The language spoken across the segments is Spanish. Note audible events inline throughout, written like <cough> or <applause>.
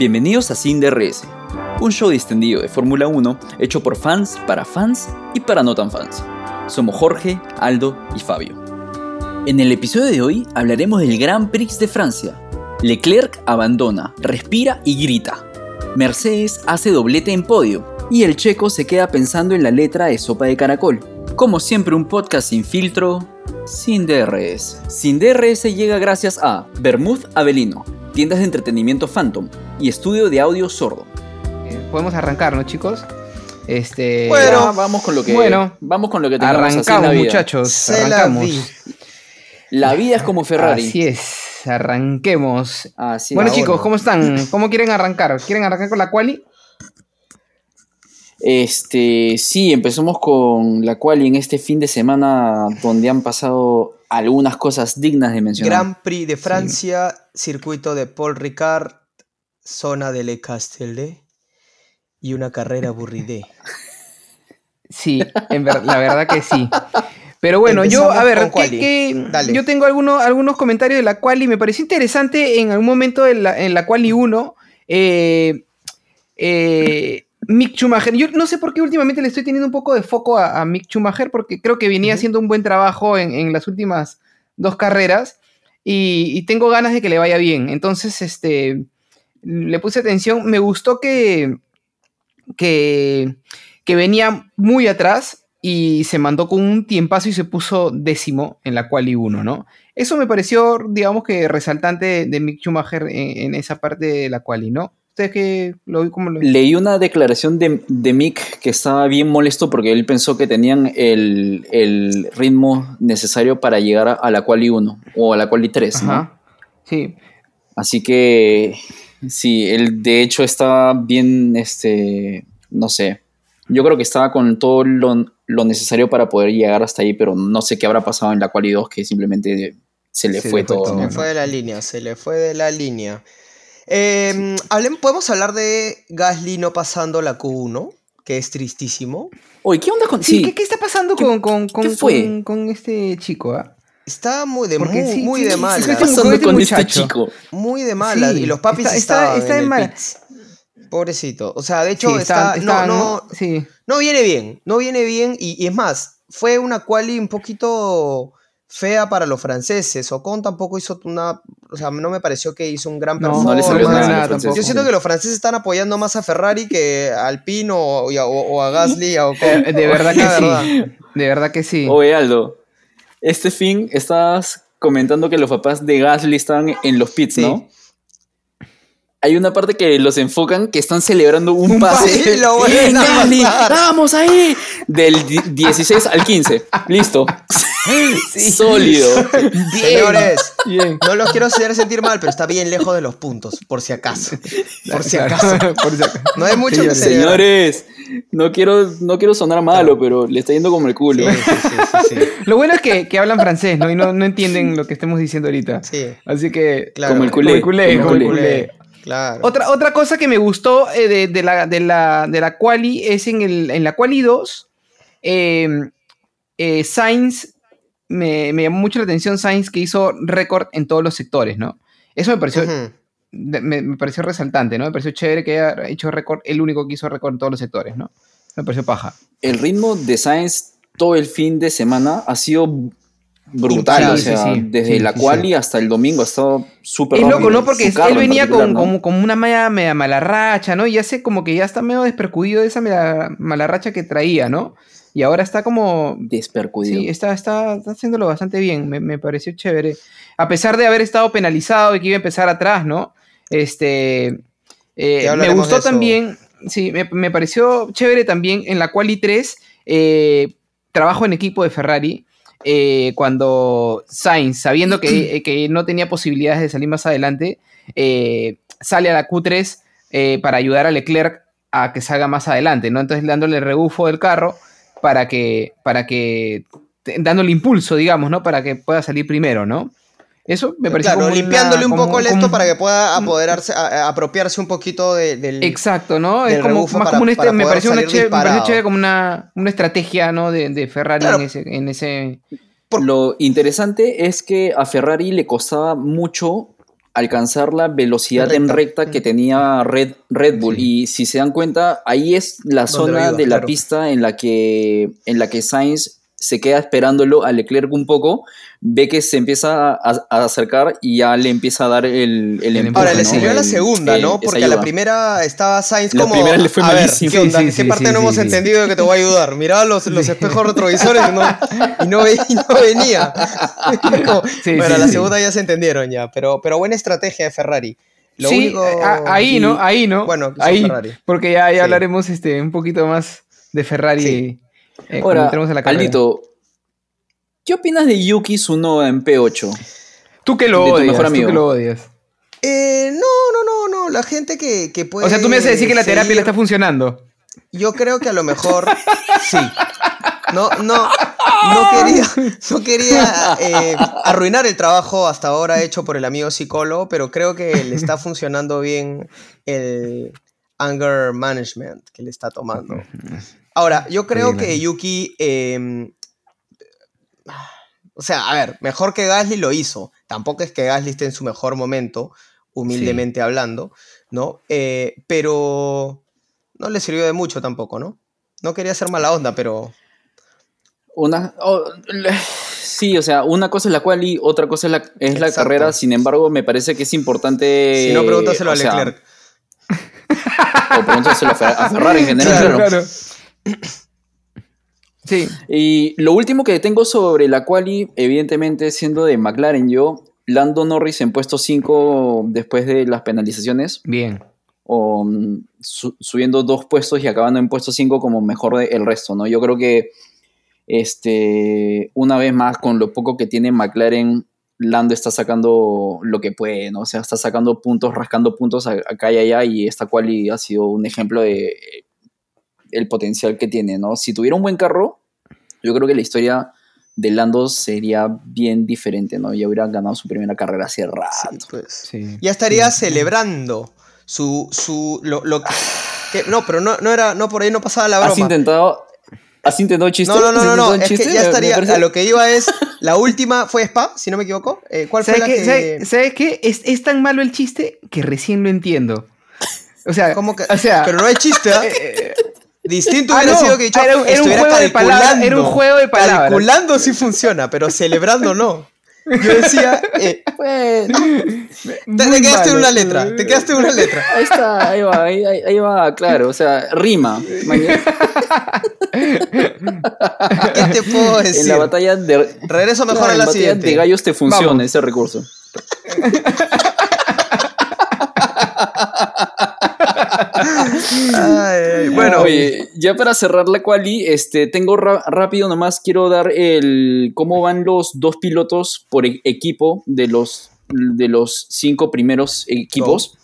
Bienvenidos a Sin DRS, un show distendido de Fórmula 1 hecho por fans, para fans y para no tan fans. Somos Jorge, Aldo y Fabio. En el episodio de hoy hablaremos del Grand Prix de Francia. Leclerc abandona, respira y grita. Mercedes hace doblete en podio y el checo se queda pensando en la letra de sopa de caracol. Como siempre un podcast sin filtro, sin DRS. Sin DRS llega gracias a Bermud Avelino, tiendas de entretenimiento Phantom y estudio de audio sordo. Eh, podemos arrancar, ¿no, chicos? Este, Bueno, ya vamos con lo que bueno, vamos con lo que tengamos así en arrancamos, la muchachos, Se la arrancamos. La vida es como Ferrari. Así es, arranquemos. Así bueno, chicos. ¿cómo están? ¿Cómo quieren arrancar? ¿Quieren arrancar con la quali? Este, sí, empezamos con la cual y en este fin de semana donde han pasado algunas cosas dignas de mencionar. Grand Prix de Francia, circuito de Paul Ricard, zona de Le Castellet y una carrera aburridé. Sí, en ver- la verdad que sí. Pero bueno, yo, a ver, con ¿qué- quali. qué- Dale. yo tengo algunos, algunos comentarios de la quali. Me pareció interesante en algún momento en la, en la quali 1. eh, eh, Mick Schumacher. Yo no sé por qué últimamente le estoy teniendo un poco de foco a, a Mick Schumacher, porque creo que venía haciendo un buen trabajo en, en las últimas dos carreras. Y, y tengo ganas de que le vaya bien. Entonces, este. Le puse atención. Me gustó que. que que venía muy atrás y se mandó con un tiempazo y se puso décimo en la quali 1, ¿no? Eso me pareció, digamos que resaltante de, de Mick Schumacher en, en esa parte de la quali, ¿no? ¿Ustedes qué lo vi como lo Leí una declaración de, de Mick que estaba bien molesto porque él pensó que tenían el, el ritmo necesario para llegar a, a la quali 1 o a la quali 3, ¿no? Sí, Así que sí, él de hecho estaba bien, este, no sé, yo creo que estaba con todo lo, lo necesario para poder llegar hasta ahí, pero no sé qué habrá pasado en la quali 2 que simplemente se le Se fue le fue todo. todo, Se ¿no? le fue de la línea, se le fue de la línea. Eh, Podemos hablar de Gasly no pasando la Q1, que es tristísimo. Oye, ¿qué onda con...? Sí, Sí, ¿qué, qué está pasando ¿Qué- con, con, con, qué fue? con- con este chico? ah? Está muy de, Porque muy, sí, muy sí, de mala. sí, ¿qué sí, está sí, pasando con este muchacho. chico? Muy de mala. Sí, y los papis está- está- estaban está en de el mala. Pobrecito. O sea, de hecho, Sí, está, no, no, sí. no viene bien. No viene bien. Y, y es más, fue una quali un poquito fea para los franceses. Ocon tampoco hizo una. O sea, no me pareció que hizo un gran No, no performance. le salió no, nada, a los nada franceses. tampoco. Yo siento que los franceses están apoyando más a Ferrari que a Alpine o, a, o- o a Gasly. A Ocon. Eh, De verdad que sí. De verdad que sí. Oye, Aldo, este fin estabas comentando que los papás de Gasly estaban en los pits, Sí. ¿no? Hay una parte que los enfocan que están celebrando un, Un pase. pase, lo <laughs> ¡Bien, a pasar. ¡Vamos ahí! Del di- 16 al 15. Listo. <laughs> Sí. Sólido. <laughs> Señores, Bien. no los quiero hacer sentir mal, pero está bien lejos de los puntos, por si acaso. Por si acaso. por si acaso. No hay mucho que Señores. celebrar. Señores, no quiero, no quiero sonar malo, pero le está yendo como el culo. Sí, sí, sí, sí, sí. Lo bueno es que, que hablan francés, ¿no? Y no, no entienden lo que estemos diciendo ahorita. Sí, Así que. claro. Como el culé. Como el culé, como como el el culé. Claro. Otra, otra cosa que me gustó eh, de, de la, de, la, de la quali es en, el, en la quali 2. eh, eh, Sainz, me, me llamó mucho la atención Sainz que hizo récord en todos los sectores, ¿no? Eso me pareció, me, me pareció resaltante, ¿no? Me pareció chévere que haya hecho récord, el único que hizo récord en todos los sectores, ¿no? Me pareció paja. El ritmo de Sainz todo el fin de semana ha sido brutal. Sí, o sí, sea, sí. desde Sí, la sí, quali sí. hasta el domingo ha estado súper Es loco, ¿no? Porque él en venía con, como, como una media, media mala racha, ¿no? Y ya sé como que ya está medio despercudido de esa media mala racha que traía, ¿no? Y ahora está como... Despercudido. Sí, está, está, está haciéndolo bastante bien, me, me pareció chévere. A pesar de haber estado penalizado y que iba a empezar atrás, ¿no? Este... eh, me gustó también, sí, me, me pareció chévere también en la Quali 3, eh, trabajo en equipo de Ferrari, eh, cuando Sainz, sabiendo que, <clears throat> eh, que no tenía posibilidades de salir más adelante, eh, sale a la Q3 eh, para ayudar a Leclerc a que salga más adelante, ¿no? Entonces dándole el rebufo del carro para que, para que, dándole impulso, digamos, ¿no? Para que pueda salir primero, ¿no? Eso me pareció Claro, como limpiándole una- un como- poco el esto como- para que pueda apoderarse, a- a- apropiarse un poquito de- del. Exacto, ¿no? Es como más para- como un este- para me pareció una chévere, me pareció disparado. chévere como una, una estrategia, ¿no? De, de Ferrari Claro. en ese, en ese Lo interesante es que a Ferrari le costaba mucho alcanzar la velocidad Recta. en recta que tenía Red, Red Bull. Sí. Y si se dan cuenta, ahí es la Donde zona iba, de la claro. pista en la que en la que Sainz se queda esperándolo a Leclerc un poco, ve que se empieza a, a acercar y ya le empieza a dar el, el empuje, Ahora, le ¿no? sirvió a la segunda, el- ¿no? Porque a la primera estaba Sainz La como. primera le fue a ver. ¿qué onda? Sí, ¿Qué sí, parte sí, no sí, hemos sí. entendido de que te voy a ayudar? Miraba los, los espejos retrovisores y no, y no, ve- y no venía. <laughs> Como, Sí, bueno, sí, la sí. segunda ya se entendieron ya, pero, pero buena estrategia de Ferrari. Lo sí, único. a- ahí, y- ¿no? Ahí, ¿no? Bueno, ahí, Ferrari. porque ya, ya Sí. hablaremos este, un poquito más de Ferrari Sí. Eh, Ahora, entremos a la carrera. Aldito, ¿qué opinas de Yuki Tsunoda en P8? tú que lo de tu odias, mejor tú amigo. que lo odias. Eh, no, no, no, no. La gente que, que puede. O sea, tú me vas a decir que la terapia le está funcionando. Yo creo que a lo mejor <laughs> sí. No, no, no quería, no quería eh, arruinar el trabajo hasta ahora hecho por el amigo psicólogo, pero creo que le está funcionando bien el anger management que le está tomando. Ahora, yo creo que. Yuki, eh, o sea, a ver, mejor que Gasly lo hizo. Tampoco es que Gasly esté en su mejor momento, humildemente hablando, ¿no? Eh, pero no le sirvió de mucho tampoco, ¿no? No quería ser mala onda, pero Una, oh, le- sí, o sea, una cosa es la cual y otra cosa es la, es la carrera. Sin embargo, me parece que es importante. si no, pregúntaselo a sea, Leclerc. o pregúntaselo a Ferrari en general. claro. Sí, Y lo último que tengo sobre la quali, evidentemente siendo de McLaren yo, Lando Norris en puesto 5 después de las penalizaciones, bien. o mm, su- subiendo dos puestos y acabando en puesto 5 como mejor del resto, ¿no? Yo creo que este, una vez más, con lo poco que tiene McLaren, Lando está sacando lo que puede, ¿no? O sea, está sacando puntos, rascando puntos acá y allá, y esta quali ha sido un ejemplo de el potencial que tiene, ¿no? Si tuviera un buen carro, yo creo que la historia de Lando sería bien diferente, ¿no? Ya hubiera ganado su primera carrera hace rato. Sí, pues. Sí. Ya estaría celebrando su, su, lo, lo que, que- no, pero no, no era, no, por ahí no pasaba la ¿Has broma. intentado, ¿Has intentado chiste? No, no, no, ¿Has no, no, es que ya estaría, a lo que iba es, la última fue Spa, si no me equivoco. Eh, ¿Cuál fue ¿Sabes la qué? que...? ¿Sabes, sabes qué? Es, es tan malo el chiste que recién lo entiendo. O sea, ¿Cómo que? o sea, Pero no hay chiste, ¿ah? <laughs> eh, Distinto Ah, hubiera no. sido que dicho, Ah, era un- era un estuviera juego de palabras, era un juego de palabras. Calculando sí funciona, pero celebrando no. Yo decía, eh, Bueno, <laughs> te, quedaste en una letra, te quedaste en una letra. ahí está, ahí va, ahí, ahí- ahí va, claro, o sea, rima. <laughs> ¿Qué te puedo en la batalla de Regreso mejor claro, a en la batalla siguiente. de gallos te funciona Vamos. ese recurso. <laughs> Ay, bueno, Oye, ya para cerrar la quali, este, tengo rápido nomás quiero dar el cómo van los dos pilotos por e- equipo de los de los cinco primeros equipos.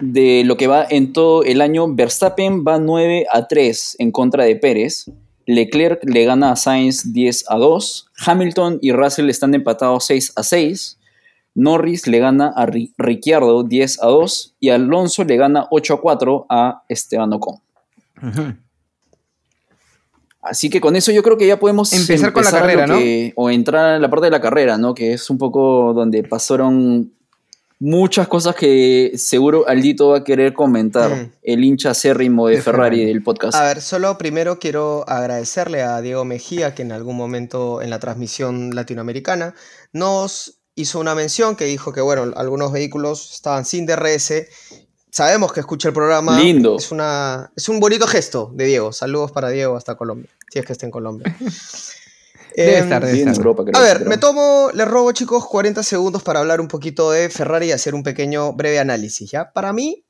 De lo que va en todo el año, Verstappen va 9 a 3 en contra de Pérez. Leclerc le gana a Sainz 10 a 2. Hamilton y Russell están empatados 6 a 6. Norris le gana a Ri- Ricciardo 10 a 2 y Alonso le gana 8 a 4 a Esteban Ocon. Así que con eso yo creo que ya podemos Empezar con la carrera, que- O entrar a la parte de la carrera, ¿no? Que es un poco donde pasaron muchas cosas que seguro Aldito va a querer comentar. Mm. El hincha acérrimo de, De Ferrari, Ferrari. del podcast. A ver, solo primero quiero agradecerle a Diego Mejía, que en algún momento en la transmisión latinoamericana nos hizo una mención que dijo que, bueno, algunos vehículos estaban sin DRS. Sabemos que escucha el programa. Lindo. Es, una, es un bonito gesto de Diego. Saludos para Diego hasta Colombia, si es que está en Colombia. <laughs> Debe Em, estar, debe estar. Europa, creo, a ver, pero- me tomo, les robo chicos 40 segundos para hablar un poquito de Ferrari y hacer un pequeño breve análisis, ¿ya? Para mí,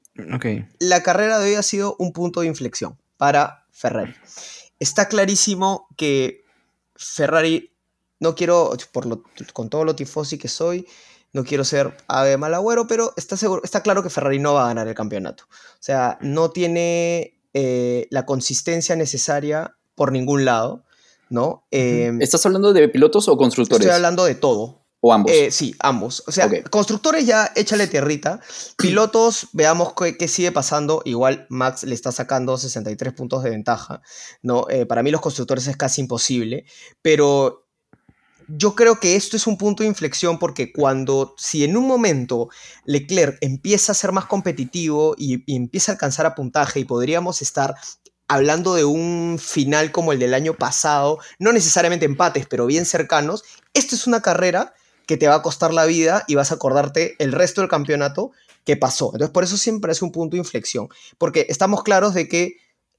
la carrera de hoy ha sido un punto de inflexión para Ferrari. Está clarísimo que Ferrari, no quiero, por lo- con todo lo tifosi que soy, no quiero ser ave mal agüero, pero está, seguro, está claro que Ferrari no va a ganar el campeonato. O sea, no tiene eh, la consistencia necesaria por ningún lado, ¿no? Eh, ¿Estás hablando de pilotos o constructores? estoy hablando de todo. O ambos. Eh, sí, ambos. O sea, constructores ya échale tierrita. <clears throat> Pilotos, veamos qué, qué sigue pasando. Igual Max le está sacando 63 puntos de ventaja. ¿no? Eh, para mí los constructores es casi imposible. Pero yo creo que esto es un punto de inflexión porque cuando, si en un momento Leclerc empieza a ser más competitivo y, empieza a alcanzar a puntaje y podríamos estar hablando de un final como el del año pasado, no necesariamente empates, pero bien cercanos, esta es una carrera que te va a costar la vida y vas a acordarte el resto del campeonato que pasó. Entonces, por eso siempre es un punto de inflexión, porque estamos claros de que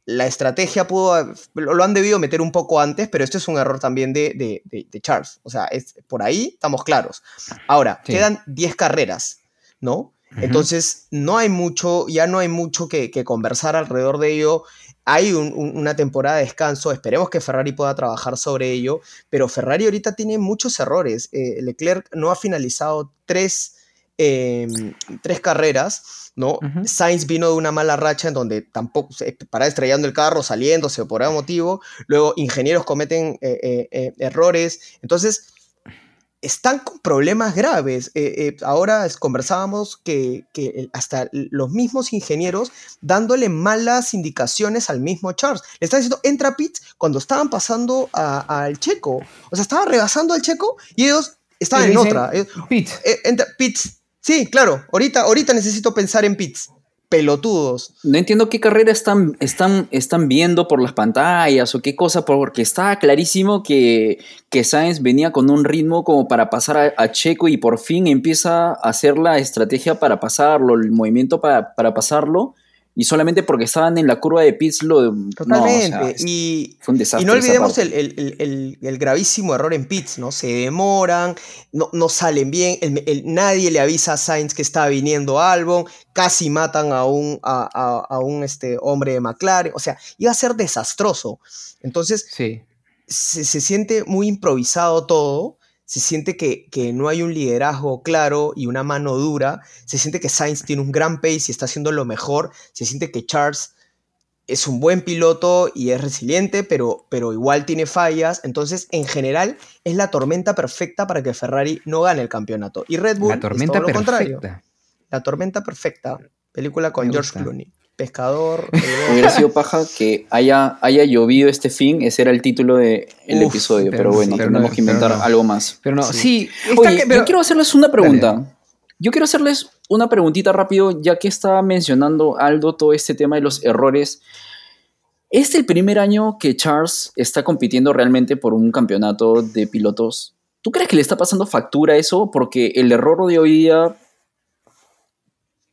la estrategia pudo, lo han debido meter un poco antes, pero esto es un error también de, de, Charles. O sea, es, por ahí estamos claros. Ahora, quedan 10 carreras, ¿no? Entonces, no hay mucho, ya no hay mucho que, que conversar alrededor de ello. Hay una temporada de descanso, esperemos que Ferrari pueda trabajar sobre ello, pero Ferrari ahorita tiene muchos errores. Eh, Leclerc no ha finalizado tres Em, tres carreras, ¿no? Sainz vino de una mala racha en donde tampoco se para estrellando el carro, saliéndose por algún motivo. Luego, ingenieros cometen eh, eh, eh, errores. Entonces, están con problemas graves. ahora conversábamos que, hasta los mismos ingenieros dándole malas indicaciones al mismo Charles. Le están diciendo, entra Pitts cuando estaban pasando al checo. O sea, estaban rebasando al checo y ellos estaban en otra. Pitts. entra Pitts Sí, claro. Ahorita, ahorita necesito pensar en pits. Pelotudos. No entiendo qué carrera están, están, están viendo por las pantallas o qué cosa, porque estaba clarísimo que, que Sainz venía con un ritmo como para pasar a, Checo y por fin empieza a hacer la estrategia para pasarlo, el movimiento para, para pasarlo y solamente porque estaban en la curva de pits lo... Totalmente. y, fue un desastre y no olvidemos el, gravísimo error en pits, ¿no? Se demoran, no, no salen bien, nadie le avisa a Sainz que está viniendo Albon, casi matan a un, a, un este, hombre de McLaren, o sea, iba a ser desastroso. Entonces, sí. se, se siente muy improvisado todo se siente que, no hay un liderazgo claro y una mano dura, se siente que Sainz tiene un gran pace y está haciendo lo mejor, se siente que Charles es un buen piloto y es resiliente, pero, pero igual tiene fallas, entonces en general es la tormenta perfecta para que Ferrari no gane el campeonato. Y Red Bull la tormenta es lo contrario. La tormenta perfecta, película con George Clooney pescador. <laughs> Hubiera sido paja que haya, haya llovido este fin, ese era el título del episodio, pero, bueno, tenemos que inventar algo más. Pero no, sí. yo quiero hacerles una pregunta. Yo quiero hacerles una preguntita rápido, ya que estaba mencionando Aldo todo este tema de los errores. ¿Es el primer año que Charles está compitiendo realmente por un campeonato de pilotos? ¿Tú crees que le está pasando factura eso? Porque el error de hoy día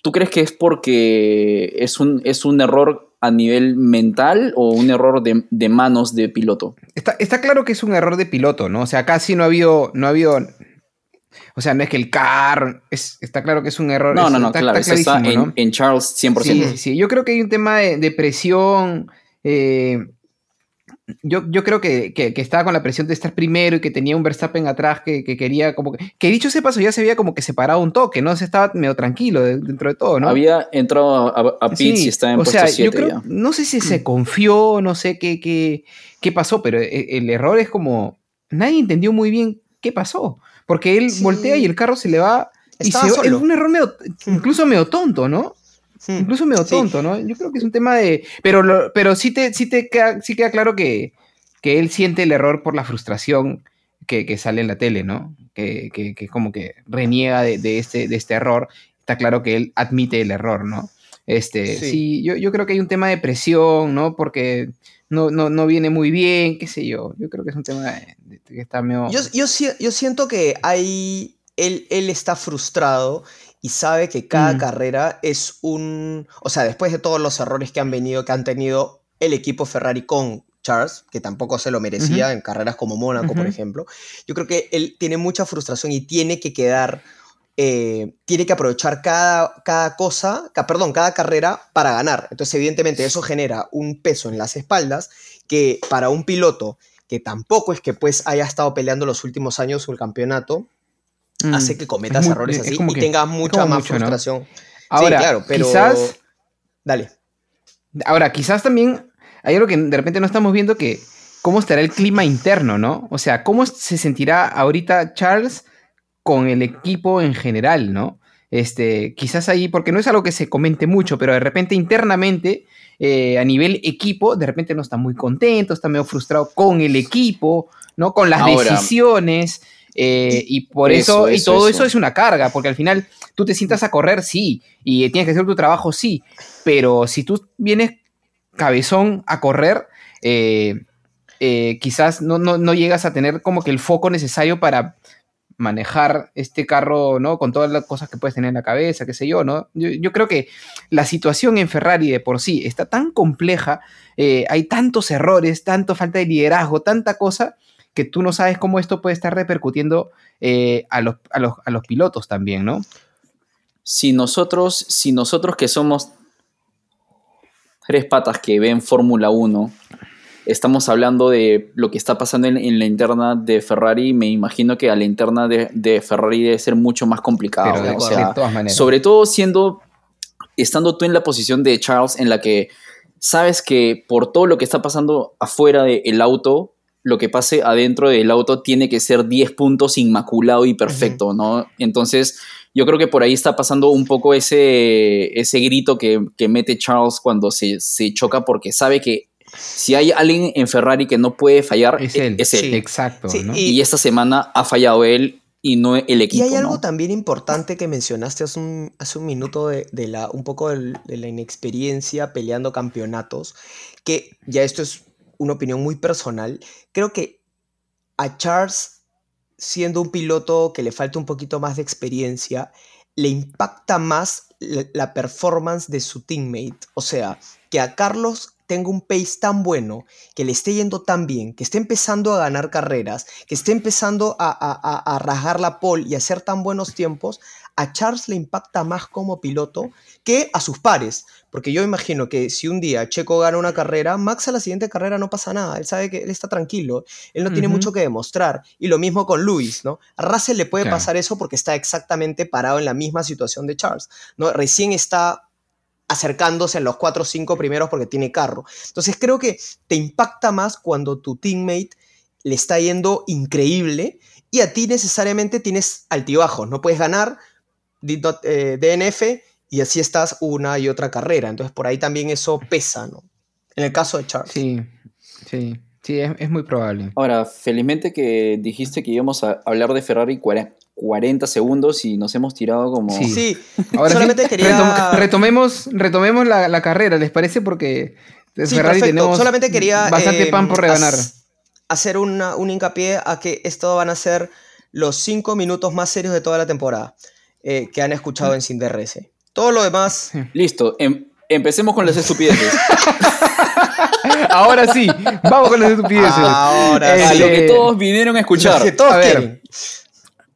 ¿Tú crees que es porque es un, es un error a nivel mental o un error de, manos de piloto? Está, claro que es un error de piloto, ¿no? O sea, casi no ha habido, no ha habido o sea, no es que el car. Es, está claro que es un error. No, no, no, claro. Está, en, Charles 100%. Sí, sí, Yo creo que hay un tema de, presión. Eh, yo, yo creo que, estaba con la presión de estar primero y que tenía un Verstappen atrás que, quería como que... Que dicho ese paso ya se había como que separado un toque, ¿no? Se estaba medio tranquilo dentro de todo, ¿no? Había entrado a, a y estaba en o sea, yo creo, No sé si se confió, no sé qué, qué, qué pasó, pero e, el, error es como... Nadie entendió muy bien qué pasó. Porque él voltea y el carro se le va... y se, es un error medio, incluso medio tonto, ¿no? Hmm. Incluso medio tonto, ¿no? Yo creo que es un tema de. Pero, pero sí te, sí te queda, sí queda claro que, que él siente el error por la frustración que, sale en la tele, ¿no? Que, que, como que reniega de, este, de este error. Está claro que él admite el error, ¿no? Este, sí, yo, yo, creo que hay un tema de presión, ¿no? Porque no, no, no, viene muy bien, qué sé yo. Yo creo que es un tema que está medio... Yo, yo, yo siento que hay... Él, él está frustrado y sabe que cada mm. carrera es un... O sea, después de todos los errores que han venido, que han tenido el equipo Ferrari con Charles, que tampoco se lo merecía en carreras como Mónaco, por ejemplo, yo creo que él tiene mucha frustración y tiene que quedar... Eh, tiene que aprovechar cada, cada cosa, perdón, cada carrera para ganar. Entonces, evidentemente, eso genera un peso en las espaldas que para un piloto que tampoco es que pues haya estado peleando los últimos años el campeonato, hace mm. que cometas errores así y tengas mucha más frustración. Ahora, claro, pero. Quizás. Dale. Ahora, quizás también hay algo que de repente no estamos viendo que. ¿Cómo estará el clima interno, no? O sea, ¿cómo se sentirá ahorita Charles con el equipo en general, no? Este, quizás ahí, porque no es algo que se comente mucho, pero de repente internamente, eh, a nivel equipo, de repente no está muy contento, está medio frustrado con el equipo, ¿no? Con las decisiones. Eh, y por eso, y todo eso. es una carga, porque al final tú te sientas a correr, sí, y tienes que hacer tu trabajo, sí, pero si tú vienes cabezón a correr, eh, eh, quizás no, no, llegas a tener como que el foco necesario para manejar este carro, ¿no? Con todas las cosas que puedes tener en la cabeza, qué sé yo, ¿no? Yo, creo que la situación en Ferrari de por sí está tan compleja, hay tantos errores, tanto falta de liderazgo, tanta cosa, que tú no sabes cómo esto puede estar repercutiendo eh, a, los, a, los, pilotos también, ¿no? Si nosotros, si nosotros que somos tres patas que ven Fórmula 1, estamos hablando de lo que está pasando en, la interna de Ferrari, me imagino que a la interna de, Ferrari debe ser mucho más complicado. de, todas maneras. Sobre todo siendo, estando tú en la posición de Charles en la que sabes que por todo lo que está pasando afuera del auto, lo que pase adentro del auto tiene que ser 10 puntos inmaculado y perfecto, ¿no? Entonces, yo creo que por ahí está pasando un poco ese, ese grito que, mete Charles cuando se, choca, porque sabe que si hay alguien en Ferrari que no puede fallar, es él. Es él. exacto. y, esta semana ha fallado él y no el equipo. Y hay algo también importante que mencionaste hace un, hace un minuto de, la, un poco de la inexperiencia peleando campeonatos, que ya esto es una opinión muy personal, creo que a Charles, siendo un piloto que le falta un poquito más de experiencia, le impacta más la, performance de su teammate. O sea, que a Carlos tenga un pace tan bueno, que le esté yendo tan bien, que esté empezando a ganar carreras, que esté empezando a, a, a la pole y hacer tan buenos tiempos, a Charles le impacta más como piloto que a sus pares. Porque yo imagino que si un día Checo gana una carrera, Max a la siguiente carrera no pasa nada. Él sabe que él está tranquilo. Él no tiene mucho que demostrar. Y lo mismo con Luis, ¿no? A Russell le puede pasar eso porque está exactamente parado en la misma situación de Charles. ¿no? Recién está acercándose en los cuatro o cinco primeros porque tiene carro. Entonces creo que te impacta más cuando tu teammate le está yendo increíble y a ti necesariamente tienes altibajos. No puedes ganar, DNF eh, y así estás una y otra carrera. Entonces por ahí también eso pesa, ¿no? En el caso de Charles. Sí, sí, sí, es, muy probable. Ahora, felizmente que dijiste que íbamos a hablar de Ferrari 40 segundos y nos hemos tirado como... Sí, sí. Ahora solamente quería... retomemos, retomemos la, carrera, ¿les parece? Porque Ferrari tenemos solamente quería, bastante pan por reganar. Hacer un hincapié a que esto van a ser los 5 minutos más serios de toda la temporada. Eh, que han escuchado en Sin DRS. Todo lo demás. Listo, em, empecemos con las estupideces. <laughs> Ahora sí, vamos con las estupideces. Ahora sí. Lo que todos vinieron a escuchar. que todos quieren.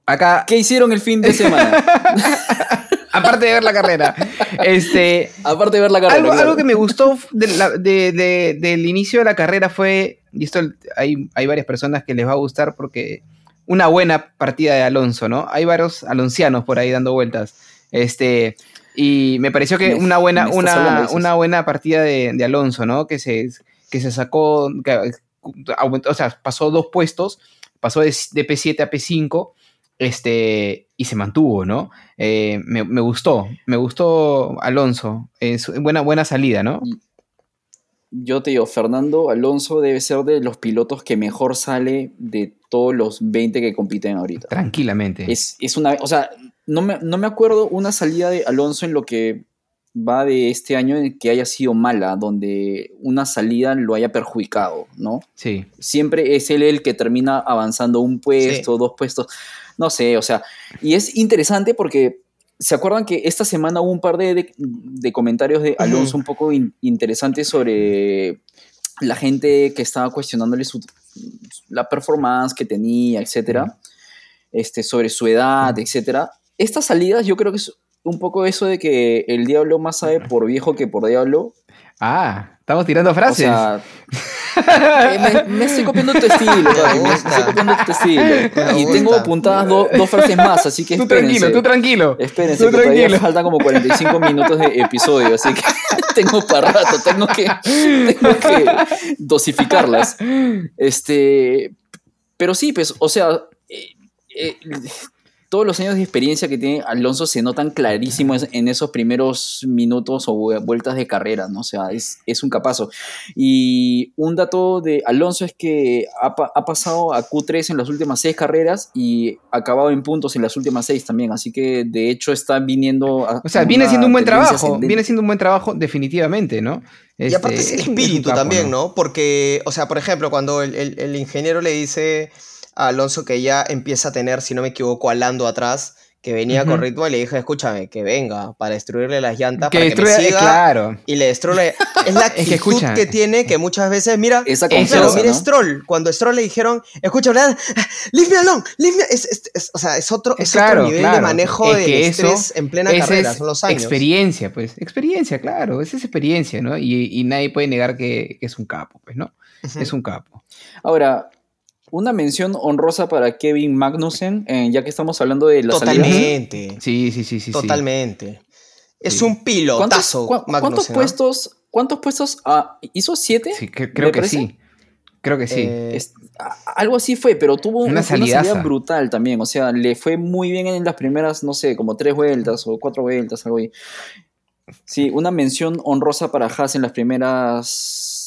Acá. ¿Qué hicieron el fin de semana? <laughs> Aparte de ver la carrera. Este, Aparte de ver la carrera. Algo, que me gustó del inicio de la carrera fue, y esto hay, hay varias personas que les va a gustar porque una buena partida de Alonso, ¿no? Hay varios aloncianos por ahí dando vueltas. Este, y me pareció que una buena, una, una buena partida de, Alonso, ¿no? Que se, que se sacó, o sea, pasó dos puestos, pasó de, P7 a P5, este, y se mantuvo, ¿no? Eh, me, gustó, me gustó Alonso, es buena, buena salida, ¿no? Yo te digo, Fernando Alonso debe ser de los pilotos que mejor sale de todos los 20 que compiten ahorita. Tranquilamente. Es, una, o sea, no me, no me, acuerdo una salida de Alonso en lo que va de este año en que haya sido mala, donde una salida lo haya perjudicado, ¿no? Sí. Siempre es él el que termina avanzando un puesto, dos puestos, no sé, o sea, y es interesante porque ¿Se acuerdan que esta semana hubo un par de, comentarios de Alonso un poco interesantes sobre la gente que estaba cuestionándole su, la performance que tenía, etcétera, este, sobre su edad, etcétera? Estas salidas yo creo que es un poco eso de que el diablo más sabe por viejo que por diablo. Ah, estamos tirando frases. Eh, me, estoy copiando tu estilo, <laughs> me estoy copiando tu estilo. <laughs> y tengo apuntadas dos frases más, así que tú tranquilo, tú tranquilo. Espérense, tú que tranquilo. todavía faltan como 45 <laughs> minutos de episodio, así que tengo para rato, tengo que, tengo que dosificarlas. Este, pero sí, pues, o sea, eh, eh, todos los años de experiencia que tiene Alonso se notan clarísimos en esos primeros minutos o vueltas de carrera, ¿no? O sea, es, es un capazo. Y un dato de Alonso es que ha, ha, pasado a Q3 en las últimas seis carreras y ha acabado en puntos en las últimas seis también, así que de hecho está viniendo... A o sea, viene siendo un buen trabajo, viene siendo un buen trabajo definitivamente, ¿no? y aparte es el este, espíritu también, ¿no? Porque, o sea, por ejemplo, cuando el, el, el ingeniero le dice Alonso que ya empieza a tener, si no me equivoco, a Lando atrás, que venía con ritmo y le dije, escúchame, que venga para destruirle las llantas, que para destruya, que me siga, claro. y le destruye. <laughs> Es la actitud es que, que, tiene que muchas veces, mira, Esa claro, confianza, mira ¿no? Stroll, cuando Stroll le dijeron, escucha, ¿verdad? leave me alone, leave me... Es, es- es- o sea, es otro, es Claro, otro nivel claro. de manejo Es del que eso- estrés en plena carrera, es son los años. Experiencia, pues. Experiencia, claro. Esa es experiencia, ¿no? Y, y nadie puede negar que, que es un capo, pues, ¿no? Es un capo. Ahora, una mención honrosa para Kevin Magnussen, eh, ya que estamos hablando de las salidas. Totalmente, Sí, sí, sí, sí. sí. totalmente. Es Sí. un ¿Cuántos, pilotazo, ¿cuántos Magnussen, ¿ah? puestos? ¿Cuántos puestos? ah, ¿Hizo siete? Sí, cre- creo ¿Me que parece? sí. Creo que sí. Eh, Es- a- algo así fue, pero tuvo Una una, salida brutal también. O sea, le fue muy bien en las primeras, no sé, como tres vueltas o cuatro vueltas, algo ahí. Sí, una mención honrosa para Haas en las primeras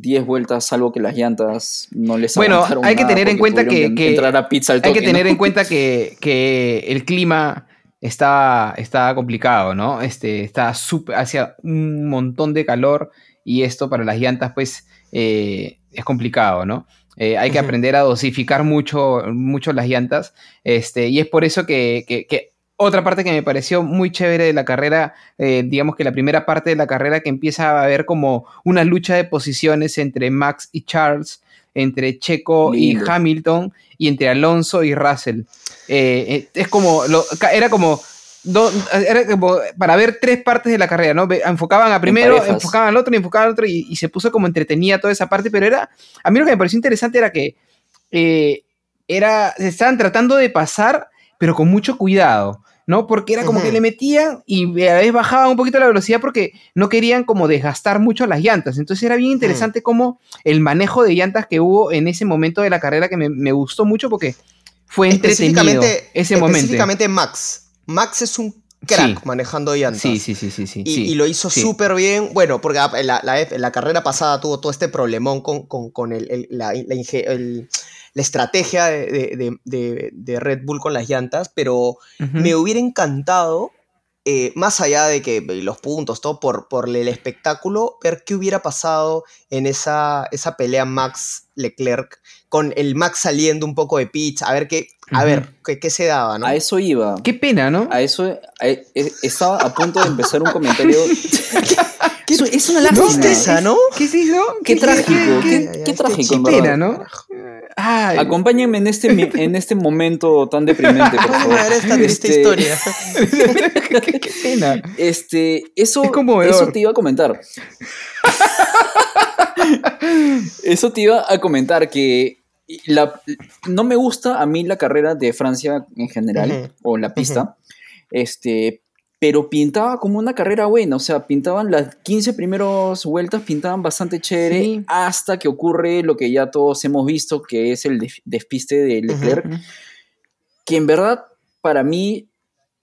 10 vueltas, salvo que las llantas no les Bueno, hay que tener en cuenta que- que entrar a pizza al Hay que tener ¿no? en cuenta que, que el clima está, está complicado, ¿no? Este, está súper, hacia un montón de calor y esto para las llantas, pues, eh, es complicado, ¿no? Eh, hay que aprender a dosificar mucho, mucho las llantas. Este, y es por eso que, que- que otra parte que me pareció muy chévere de la carrera, eh, digamos que la primera parte de la carrera que empieza a haber como una lucha de posiciones entre Max y Charles, entre Checo Lindo. y Hamilton, y entre Alonso y Russell. Eh, eh, es como, lo- era como, do- era como para ver tres partes de la carrera, ¿no? Enfocaban a primero, enfocaban al otro y enfocaban al otro, y, y se puso como entretenida toda esa parte, pero era, a mí lo que me pareció interesante era que eh, era, se estaban tratando de pasar, pero con mucho cuidado. ¿No? Porque era como que le metían y a la vez bajaban un poquito la velocidad porque no querían como desgastar mucho las llantas. Entonces era bien interesante como el manejo de llantas que hubo en ese momento de la carrera que me, me gustó mucho porque fue entretenido específicamente, ese momento. específicamente Max. Max es un crack Sí. manejando llantas. Sí, sí, sí, sí, sí. Y, sí, y lo hizo súper bien. Bueno, porque la, la- la- carrera pasada tuvo todo este problemón con, con- con el- el- la, el- la estrategia de, de- de- de- de Red Bull con las llantas, pero me hubiera encantado, eh, más allá de que los puntos, todo por, por el espectáculo, ver qué hubiera pasado en esa, esa pelea Max-Leclerc, con el Max saliendo un poco de pitch, a ver qué, a ver, qué, qué se daba, ¿no? A eso iba. Qué pena, ¿no? A eso a- e- estaba a punto de empezar un comentario. <laughs> Eso es una lástima. tristeza, ¿no? ¿Qué se hizo? Qué trágico, qué, trágico, en verdad. ¿no? Ay, Acompáñenme en este, en este momento tan deprimente, por <laughs> Vamos favor. a ver esta triste Este, historia. <laughs> qué, qué pena. Este, eso, Es eso te iba a comentar. <laughs> eso te iba a comentar que la, no me gusta a mí la carrera de Francia en general, o la pista, este, pero pintaba como una carrera buena, o sea, pintaban las 15 primeras vueltas, pintaban bastante chévere, Sí. hasta que ocurre lo que ya todos hemos visto, que es el despiste de Leclerc, que en verdad, para mí,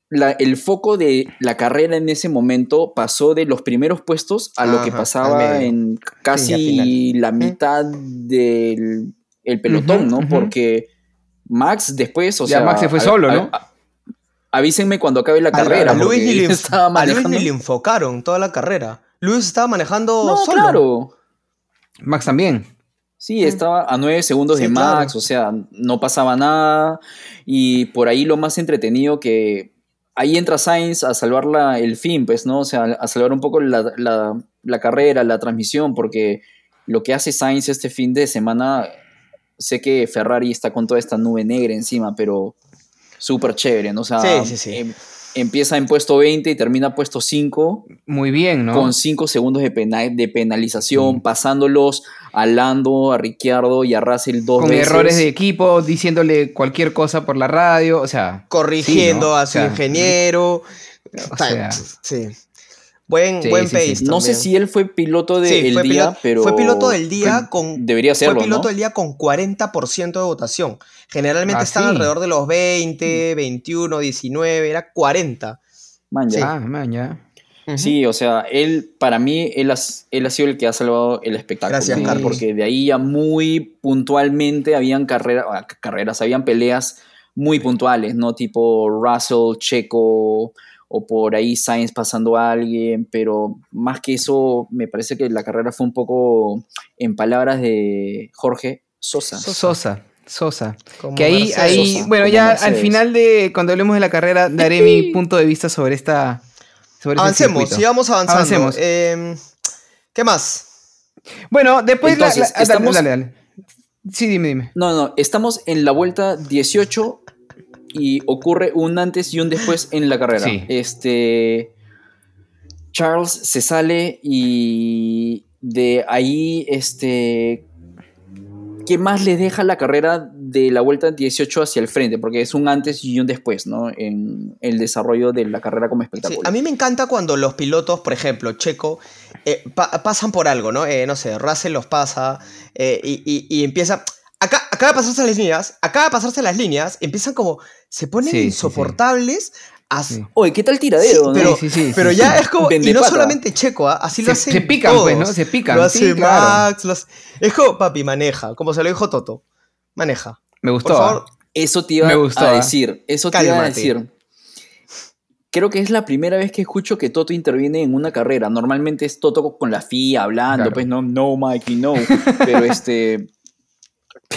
la- el foco de la carrera en ese momento pasó de los primeros puestos a lo que Ajá, pasaba en casi final. la mitad del el pelotón, Ujú, ¿no? ujú. Porque Max después, o Ya sea... Max se fue a- solo, a- ¿no? a- avísenme cuando acabe la A- carrera. a Luis ni le, <laughs> estaba a Luis manejando... ni le enfocaron toda la carrera. Luis estaba manejando No, solo. claro. Max también. Sí, estaba a nueve segundos Sí, de claro. Max, o sea, no pasaba nada. Y por ahí lo más entretenido que ahí entra Sainz a salvar la- el fin, pues, ¿no? O sea, a salvar un poco la, la- la carrera, la transmisión, porque lo que hace Sainz este fin de semana, sé que Ferrari está con toda esta nube negra encima, pero súper chévere, ¿no? O sea, Sí, sí, sí. em- empieza en puesto 20 y termina puesto 5 Muy bien, ¿no? con 5 segundos de, pena- de penalización, Mm. pasándolos a Lando, a Ricciardo y a Russell dos con veces. errores de equipo, diciéndole cualquier cosa por la radio, o sea. Corrigiendo Sí, ¿no? a O su sea, ingeniero. o sea. sí. Buen, Sí, buen sí, pace. sí. No sé si él fue piloto del día, piloto- pero. fue piloto del día fue- con- Debería serlo, Fue piloto ¿no? del día con 40% de votación. Generalmente Ah, están sí. alrededor de los 20, 21, 19, era 40. Man, ya. Ah, man, ya. Ujú. Sí, o sea, él, para mí, él ha, él ha sido el que ha salvado el espectáculo. Gracias. Carlos. Porque de ahí ya muy puntualmente habían carrera- ah, carreras, habían peleas muy puntuales, ¿no? Tipo Russell, Checo, o por ahí Sainz pasando a alguien, pero más que eso, me parece que la carrera fue un poco, en palabras de Jorge, sosa. Sosa, Sosa. Como Que ahí, Mercedes. ahí Sosa, bueno, ya al final de, cuando hablemos de la carrera, daré mi punto de vista sobre esta... Sobre este Avancemos, sigamos avanzando. Avancemos. Em, ¿Qué más? Bueno, después la- Entonces, la- ah, dale, estamos- dale, dale. Sí, dime, dime. No, no, estamos en la vuelta 18 y ocurre un antes y un después en la carrera. Sí. Este. Charles se sale y de ahí, este. ¿Qué más le deja la carrera de la vuelta 18 hacia el frente? Porque es un antes y un después, ¿no? En el desarrollo de la carrera como Sí, espectáculo. a mí me encanta cuando los pilotos, por ejemplo, Checo, eh, pa- pasan por algo, ¿no? Eh, no sé, Russell los pasa eh, y, y- y empieza... Acá, acaba de pasarse las líneas, acaba de pasarse las líneas, empiezan como... Se ponen Sí, sí, sí. insoportables. as- Sí. Oye, ¿qué tal tiradero, Sí, pero, Sí, sí, sí, pero sí, ya sí. es como... Y no solamente Checo, ¿ah? así lo hacen se pican, todos. pues, ¿no? Se pican. Lo hace sí, claro. Max, lo hace- Es como, papi, maneja, como se lo dijo Toto. Maneja. Me gustó. Por ¿ah? favor, Eso te iba Me gustó, a ¿ah? decir. Eso te iba a decir. Creo que es la primera vez que escucho que Toto interviene en una carrera. Normalmente es Toto con la FIA hablando, Claro. pues no, no, Mikey, no. <laughs> Pero este.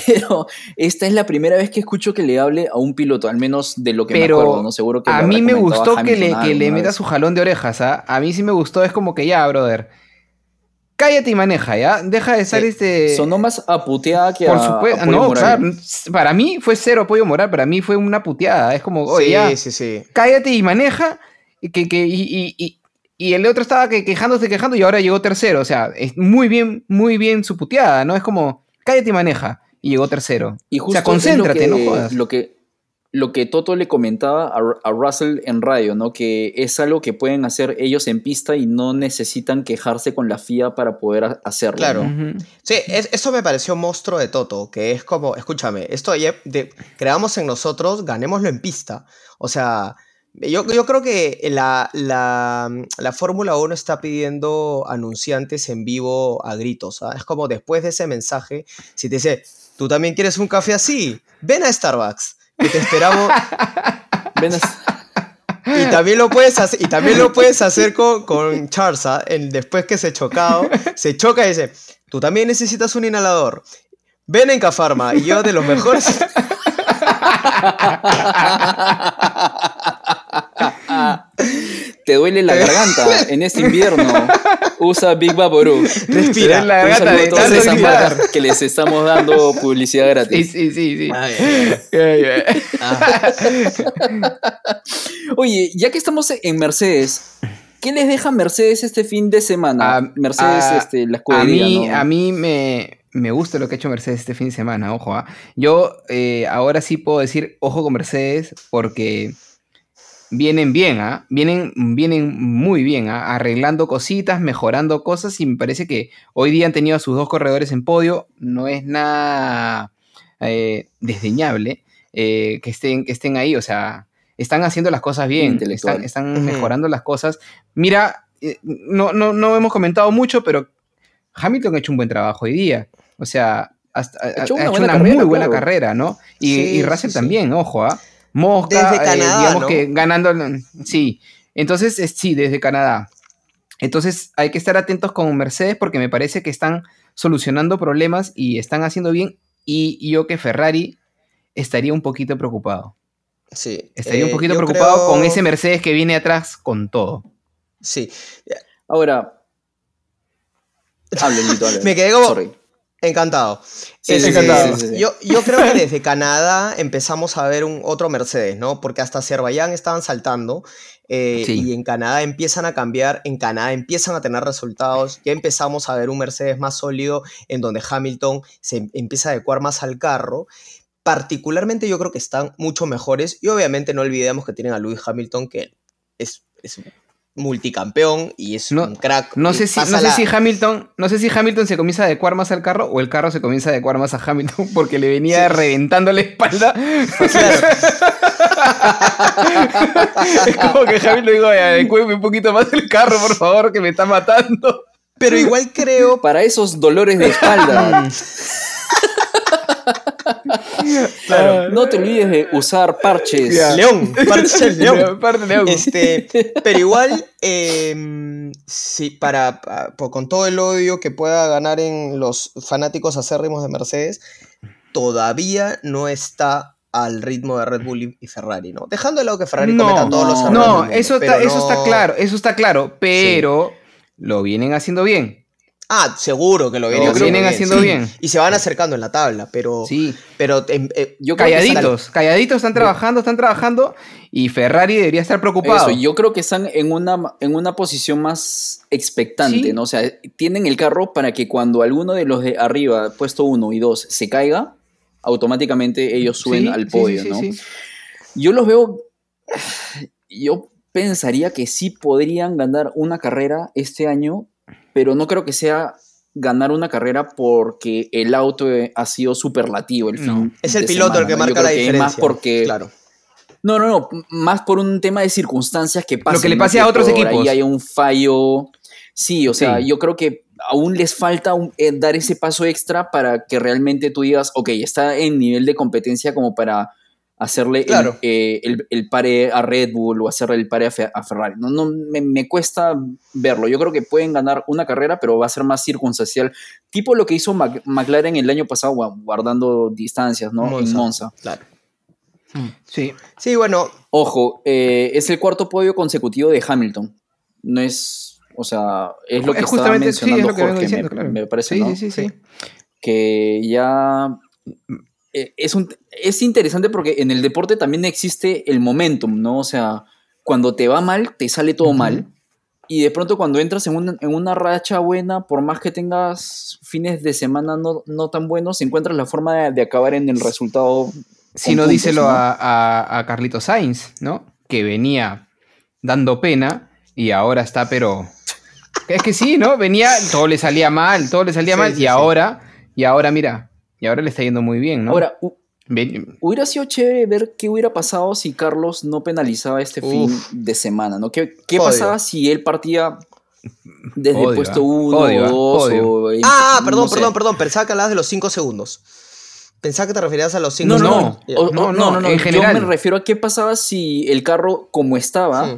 Pero esta es la primera vez que escucho que le hable a un piloto, al menos de lo que Pero me acuerdo, ¿no? Seguro que a mí me gustó que le, que le meta vez. su jalón de orejas, ¿ah? A mí sí me gustó, es como que ya, brother. Cállate y maneja, ¿ya? Deja de estar Sí, este... Sonó más a puteada que Por a, supuesto, no, moral. claro, para mí fue cero apoyo moral, para mí fue una puteada, es como, oye, sí, ya, sí, sí. cállate y maneja, y, que, que- y, y- y- y el otro estaba que, quejándose, quejando, y ahora llegó tercero, o sea, es muy bien, muy bien su puteada, ¿no? Es como, cállate y maneja, y llegó tercero. Y o justo sea, es lo concéntrate, que- no jodas. Lo que, lo que Toto le comentaba a, a Russell en radio, ¿no? Que es algo que pueden hacer ellos en pista y no necesitan quejarse con la FIA para poder ha- hacerlo. Claro. ¿no? Ujú. Sí, es- eso me pareció monstruo de Toto, que es como, escúchame, esto ya de- creamos en nosotros, ganémoslo en pista. O sea, yo, yo creo que la, la, la Fórmula 1 está pidiendo anunciantes en vivo a gritos. ¿ah? Es como después de ese mensaje, si te dice, tú también quieres un café así, ven a Starbucks, que te esperamos. <laughs> Ven a- Y también lo puedes hacer, y también lo puedes hacer con, con Charles, ¿ah? El- después que se chocado, se choca y dice, tú también necesitas un inhalador. Ven en Cafarma, y yo de los mejores. <laughs> <laughs> Te duele la garganta en este invierno. Usa Big Vaporú. Respira. La de a todas esas marcas que les estamos dando publicidad gratis. sí, sí, sí. <laughs> Ay. Ah, Oye, ya que estamos en Mercedes, ¿qué les deja Mercedes este fin de semana? A- Mercedes, a- este, la A escudería, mí, ¿no? a mí me, me gusta lo que ha hecho Mercedes este fin de semana, ojo. ¿ah? Yo eh, ahora sí puedo decir ojo con Mercedes porque vienen bien, ¿ah? vienen, vienen muy bien, ¿ah? arreglando cositas, mejorando cosas y me parece que hoy día han tenido a sus dos corredores en podio. No es nada eh, desdeñable eh, que, estén, que estén ahí, o sea, están haciendo las cosas bien, están, están mejorando las cosas. Mira, eh, no, no, no hemos comentado mucho, pero Hamilton ha hecho un buen trabajo hoy día. O sea, hasta- ha, hecho ha una hecho buena una carrera, muy buena claro. carrera, ¿no? Y, Sí, y Russell sí, sí. también, ojo, ¿ah? Mosca, Desde eh, Canadá, digamos ¿no? que ganando, sí. Entonces, es- sí, desde Canadá. Entonces, hay que estar atentos con Mercedes porque me parece que están solucionando problemas y están haciendo bien. Y, y yo que Ferrari estaría un poquito preocupado. sí. Estaría un Eh, poquito preocupado creo- con ese Mercedes que viene atrás con todo. Sí. Ahora. Hable, <laughs> Lito. Me quedé como- Sorry. Encantado. Sí, Este, encantado. Yo, yo <laughs> creo que desde Canadá empezamos a ver un otro Mercedes, ¿no? Porque hasta Azerbaiyán estaban saltando eh, Sí. y en Canadá empiezan a cambiar, en Canadá empiezan a tener resultados, ya empezamos a ver un Mercedes más sólido en donde Hamilton se em- empieza a adecuar más al carro. Particularmente yo creo que están mucho mejores y obviamente no olvidemos que tienen a Lewis Hamilton que es, es multicampeón y es No- un crack. No sé, si, no sé la- si Hamilton, no sé si Hamilton se comienza a adecuar más al carro o el carro se comienza a adecuar más a Hamilton porque le venía Sí. reventando la espalda. Claro. <laughs> es como que Hamilton dijo, adecueme un poquito más el carro, por favor, que me está matando. Pero igual creo. Para esos dolores de espalda, <laughs> Claro. no te olvides de usar parches. León, parte <laughs> León. Este, pero igual, eh, sí, para, con todo el odio que pueda ganar en los fanáticos acérrimos de Mercedes, todavía no está al ritmo de Red Bull y- Ferrari, ¿no? Dejando de lado que Ferrari No, cometa todos los errores. No, mundo, eso está, eso está claro, eso está claro, pero lo vienen haciendo bien. Ah, seguro que lo vienen, Lo haciendo, vienen bien, haciendo sí. bien. Y se van acercando en la tabla, pero. Sí. Pero em, eh, Yo creo que están- Calladitos, calladitos están trabajando, están trabajando y Ferrari debería estar preocupado. Eso, yo creo que están en una, en una posición más expectante, Sí. ¿no? O sea, tienen el carro para que cuando alguno de los de arriba, puesto uno y dos, se caiga, automáticamente ellos suben Sí, al podio, sí, sí, ¿no? sí. Yo los veo. Yo pensaría que sí podrían ganar una carrera este año, pero no creo que sea ganar una carrera porque el auto eh, ha sido superlativo el No. fin. es el piloto el que marca la diferencia. Más porque. Claro. No, no, no. Más por un tema de circunstancias que pasan. que le pase a otros equipos. Ahí hay un fallo. Sí, o sea, Sí. yo creo que aún les falta un- eh, dar ese paso extra para que realmente tú digas, ok, está en nivel de competencia como para hacerle el- eh, el, el pare a Red Bull o hacerle el pare a, Fe- a Ferrari. No, no me, me cuesta verlo. Yo creo que pueden ganar una carrera, pero va a ser más circunstancial. Tipo lo que hizo Mac- McLaren el año pasado, gua- guardando distancias, ¿no? En Monza. Claro. Sí. Sí, bueno, Ojo, eh, es el cuarto podio consecutivo de Hamilton. No es, o sea, es lo que Es estaba justamente, sí, es mencionando lo que Jorge, diciendo, me, claro. me parece, sí, ¿no? sí, sí, sí. Que ya eh, es, un, es interesante porque en el deporte también existe el momentum, ¿no? O sea, cuando te va mal, te sale todo mal. Y de pronto cuando entras en una, en una racha buena, por más que tengas fines de semana no, no tan buenos, encuentras la forma de, de acabar en el resultado. Si no, puntos, díselo ¿no? A, a, a Carlito Sainz, ¿no? Que venía dando pena y ahora está, pero. Es que sí, ¿no? Venía, todo le salía mal, todo le salía Sí, mal. sí, y sí. ahora, y ahora, mira, y ahora le está yendo muy bien, ¿no? Ahora, Hubiera sido chévere ver qué hubiera pasado si Carlos no penalizaba este fin de semana, ¿no? ¿Qué, qué Odio. pasaba si él partía desde Odio, el puesto ¿ah? 1 Odio, o ¿ah? 2 Odio. o... en- Ah, no perdón, sé. perdón, perdón. Pensaba que hablabas de los 5 segundos. Pensaba que te referías a los 5 No, no, segundos. no. O- No, no, no, no, no, en Yo general. me refiero a qué pasaba si el carro, como estaba, Sí.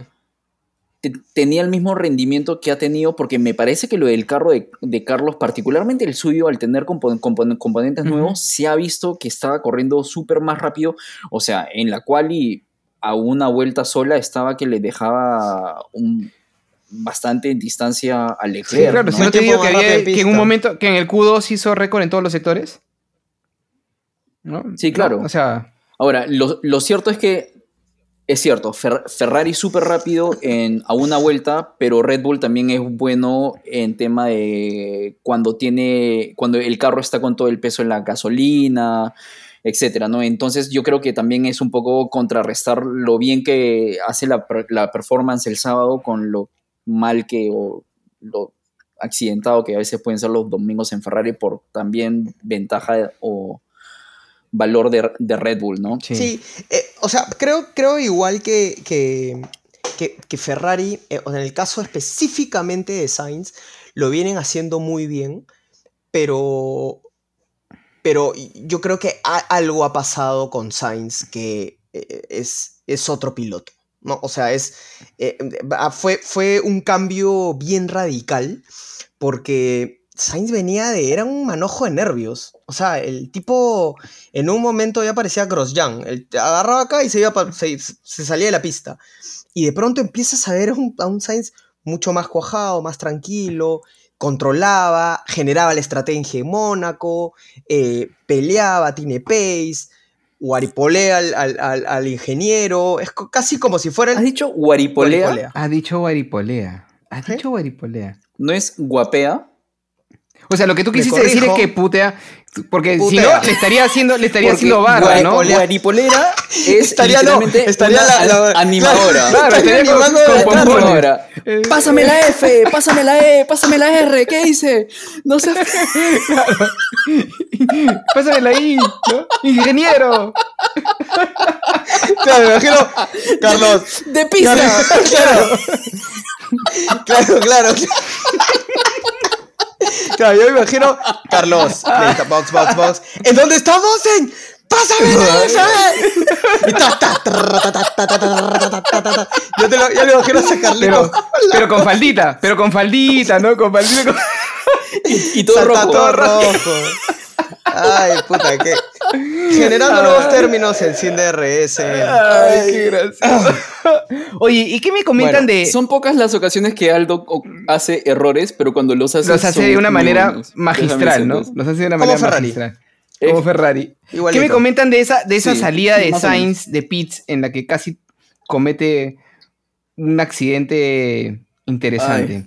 Te- tenía el mismo rendimiento que ha tenido, porque me parece que lo del carro de, de Carlos, particularmente el suyo, al tener compo- compo- componentes nuevos, se ha visto que estaba corriendo súper más rápido, o sea, en la cual y a una vuelta sola estaba que le dejaba un, bastante distancia al Sí, Leclerc. claro, ¿no? si no te digo que, había- que en un momento, que en el Q2 hizo récord en todos los sectores. ¿No? Sí, claro. ¿No? O sea, Ahora, lo, lo cierto es que es cierto, Fer- Ferrari súper rápido en, a una vuelta, pero Red Bull también es bueno en tema de cuando tiene, cuando el carro está con todo el peso en la gasolina, etcétera, ¿no? Entonces yo creo que también es un poco contrarrestar lo bien que hace la, la performance el sábado con lo mal que o lo accidentado que a veces pueden ser los domingos en Ferrari por también ventaja o valor de, de Red Bull, ¿no? sí. Sí, eh, o sea, creo, creo igual que, que, que- que Ferrari, eh, en el caso específicamente de Sainz, lo vienen haciendo muy bien, pero, pero yo creo que a- algo ha pasado con Sainz que eh, es, es otro piloto. ¿no? O sea, es, eh, fue, fue un cambio bien radical porque Sainz venía de, era un manojo de nervios. O sea, el tipo en un momento ya parecía Grosjean. Agarraba acá y se, iba pa- se, se salía de la pista. Y de pronto empiezas a ver a un, a un Sainz mucho más cuajado, más tranquilo, controlaba, generaba la estrategia en Mónaco, eh, peleaba, tiene pace, guaripolea al, al- al- al ingeniero. Es casi como si fuera el... ¿Has dicho guaripolea? Guaripolea. Ha dicho Guaripolea. Ha ¿Eh? dicho Guaripolea. ¿No es guapea? O sea, lo que tú quisiste decir es que putea. Porque si no, le estaría haciendo, le estaría Porque haciendo barra, ¿no? Guaripolera <laughs> es Estaría, no, la- la- <laughs> animadora. Claro, Estaría con- animando con. Animadora. Eh. Pásame la F, pásame la E, pásame la R, ¿qué hice? No sé. <laughs> Pásamela ahí, ¿no? Ingeniero. Claro, imagino. Carlos. De pizza. Claro, claro, claro. Claro, Claro, yo me imagino, Carlos, box, box, box. ¿En dónde estamos? ¡Pásame Yo te le imagino sacarle. Pero, pero con faldita, pero con faldita, ¿no? Con faldita. Con... Y, todo rojo. Todo rojo. Ay, puta, que. Generando nuevos términos en Sin DRS. Ay, qué gracioso. Oye, ¿y qué me comentan Bueno, de.? Son pocas las ocasiones que Aldo hace errores, pero cuando los hace. los hace son de una manera buenos. magistral, ¿no? Los hace de una manera Ferrari. magistral. Eh, Como Ferrari. ¿Qué me comentan de esa, de esa Sí, salida de. Sainz de Pitts en la que casi comete un accidente interesante?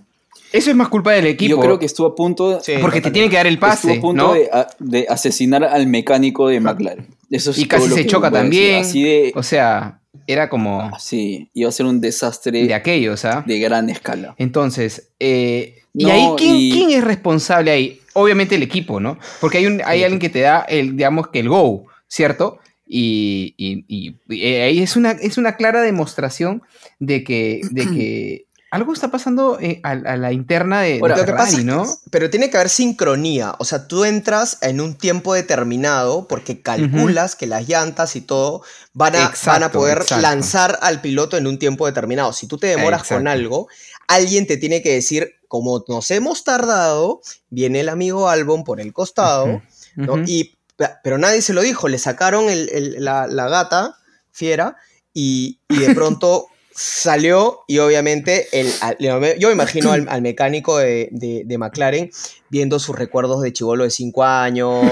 Eso es más culpa del equipo. Yo creo que estuvo a punto. Sí, porque te tiene que dar el estuvo pase, a punto ¿no? de, a- de asesinar al mecánico de McLaren. Eso es y casi se choca también. Así de. O sea, era como Sí, iba a ser un desastre de aquellos, ¿ah? de gran escala. Entonces, eh, ¿y No, ahí ¿quién, y- quién es responsable ahí? Obviamente el equipo, ¿no? Porque hay, un, hay alguien que te da el, digamos que el go, ¿cierto? Y, y- y- y ahí es una, es una clara demostración de que, de que algo está pasando eh, a, a la interna de, de Lo que Ferrari, pasa es que- ¿no? pero tiene que haber sincronía. O sea, tú entras en un tiempo determinado porque calculas que las llantas y todo van a, van a poder exacto. lanzar al piloto en un tiempo determinado. Si tú te demoras con algo, alguien te tiene que decir, como nos hemos tardado, viene el amigo Albon por el costado. Y, pero nadie se lo dijo, le sacaron el- el- la, la gata fiera y, y de <laughs> pronto salió y obviamente el, yo me imagino al, al mecánico de, de- de McLaren viendo sus recuerdos de chivolo de 5 años,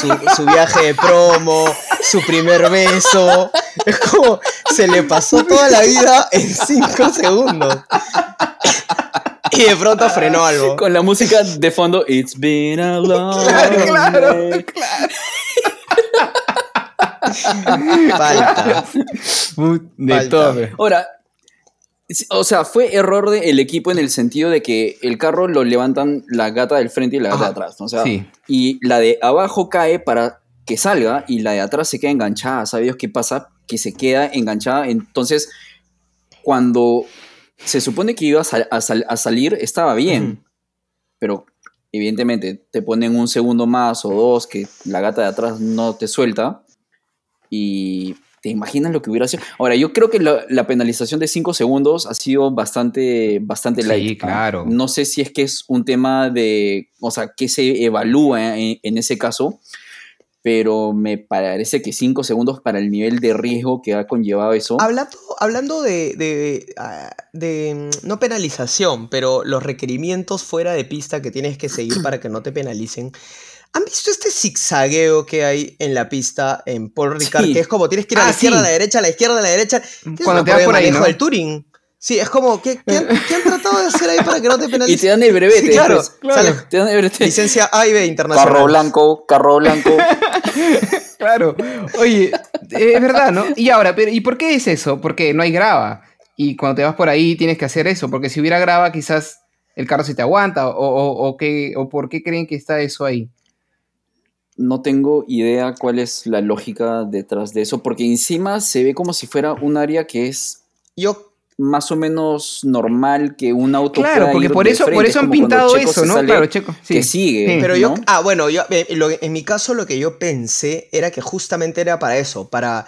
su, su viaje de promo, su primer beso. Es como se le pasó toda la vida en 5 segundos. Y de pronto frenó algo. Con la música de fondo, It's been a long <laughs> Claro, claro, day. <laughs> Falta. De Falta. todo. Ahora, o sea, fue error del equipo en el sentido de que el carro lo levantan la gata del frente y la gata Ajá. de atrás, ¿no? O sea, Sí. y la de abajo cae para que salga y la de atrás se queda enganchada. ¿Sabes qué pasa? Que se queda enganchada. Entonces, cuando se supone que iba a, sal- a sal- a salir, estaba bien. Pero evidentemente te ponen un segundo más o dos que la gata de atrás no te suelta. Y te imaginas lo que hubiera sido. Ahora, yo creo que la, la penalización de 5 segundos ha sido bastante, bastante Sí, light. ¿no? claro. No sé si es que es un tema de. O sea, que se evalúa en, en ese caso. Pero me parece que 5 segundos para el nivel de riesgo que ha conllevado eso. Hablando, hablando de, de, ah, de, mm, no penalización, pero los requerimientos fuera de pista que tienes que seguir para que no te penalicen. ¿Han visto este zigzagueo que hay en la pista en Paul Ricard? Sí. Que es como tienes que ir a Ah, la izquierda, sí. a la derecha, a la izquierda, a la derecha. ¿Qué es Cuando te vas por ahí, ¿no? del Touring? Sí, es como, ¿qué, qué han, qué han tratado de hacer ahí para que no te <laughs> y penalicen? te dan el brevete. Sí, claro, pues. claro. Sale- te dan el brevete. Licencia A y B internacional. Carro blanco, carro blanco. <laughs> Claro. Oye, es verdad, ¿no? Y ahora, pero ¿y por qué es eso? Porque no hay grava. Y cuando te vas por ahí tienes que hacer eso. Porque si hubiera grava, quizás el carro se te aguanta. O, o, o qué, o por qué creen que está eso ahí. No tengo idea cuál es la lógica detrás de eso, porque encima se ve como si fuera un área que es Yo más o menos normal que un auto Claro, porque ir por eso, por eso han pintado eso, ¿no? sale, Claro, Checo. sí. que sigue. Sí. Pero yo, ah, bueno, yo, eh, lo- en mi caso lo que yo pensé era que justamente era para eso, para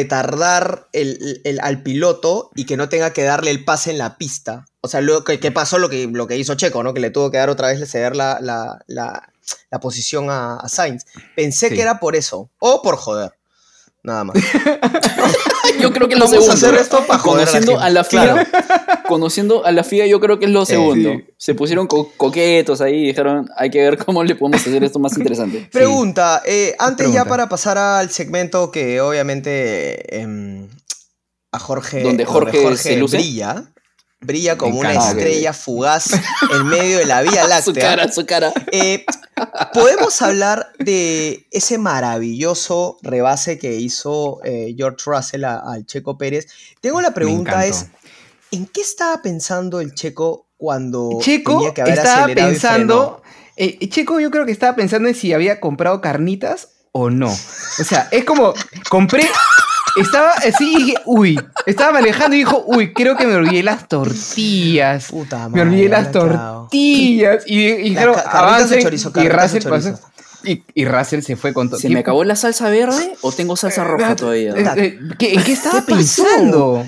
retardar el, el- al piloto y que no tenga que darle el pase en la pista. O sea, lo que, que pasó lo que, lo que hizo Checo, ¿no? Que le tuvo que dar otra vez, ceder la, la, la- la posición a, a Sainz. Pensé Sí. que era por eso, o por joder. Nada más. <laughs> Yo creo que es lo Vamos a segundo. hacer esto para joder a la conociendo a la FIA, Claro. conociendo a la FIA, yo creo que es lo segundo. Sí. Se pusieron co- coquetos ahí y dijeron, hay que ver cómo le podemos hacer esto más interesante. <laughs> Pregunta, eh, antes ya para pasar al segmento que obviamente em, a Jorge, Donde Jorge se luce. brilla, brilla como una estrella fugaz en medio de la Vía <laughs> Su Láctea. cara, su cara. Eh, Podemos hablar de ese maravilloso rebase que hizo eh, George Russell al Checo Pérez. Tengo la pregunta es, ¿en qué estaba pensando el Checo cuando Checo tenía que haber estaba pensando. eh, Checo, yo creo que estaba pensando en si había comprado carnitas o no. O sea, es como, compré. Estaba así y dije, uy, estaba manejando y dijo, uy, creo que me olvidé las tortillas. Puta Me olvidé las madre, claro. tortillas. Y, y La dijeron, ca- carnitas o avancen. chorizo, y, Russell pasó. Y, y Russell se fue con todo. ¿Se me acabó la salsa verde o tengo salsa roja todavía? Eh, eh, ¿qué- ¿En qué estaba ¿Qué pensando?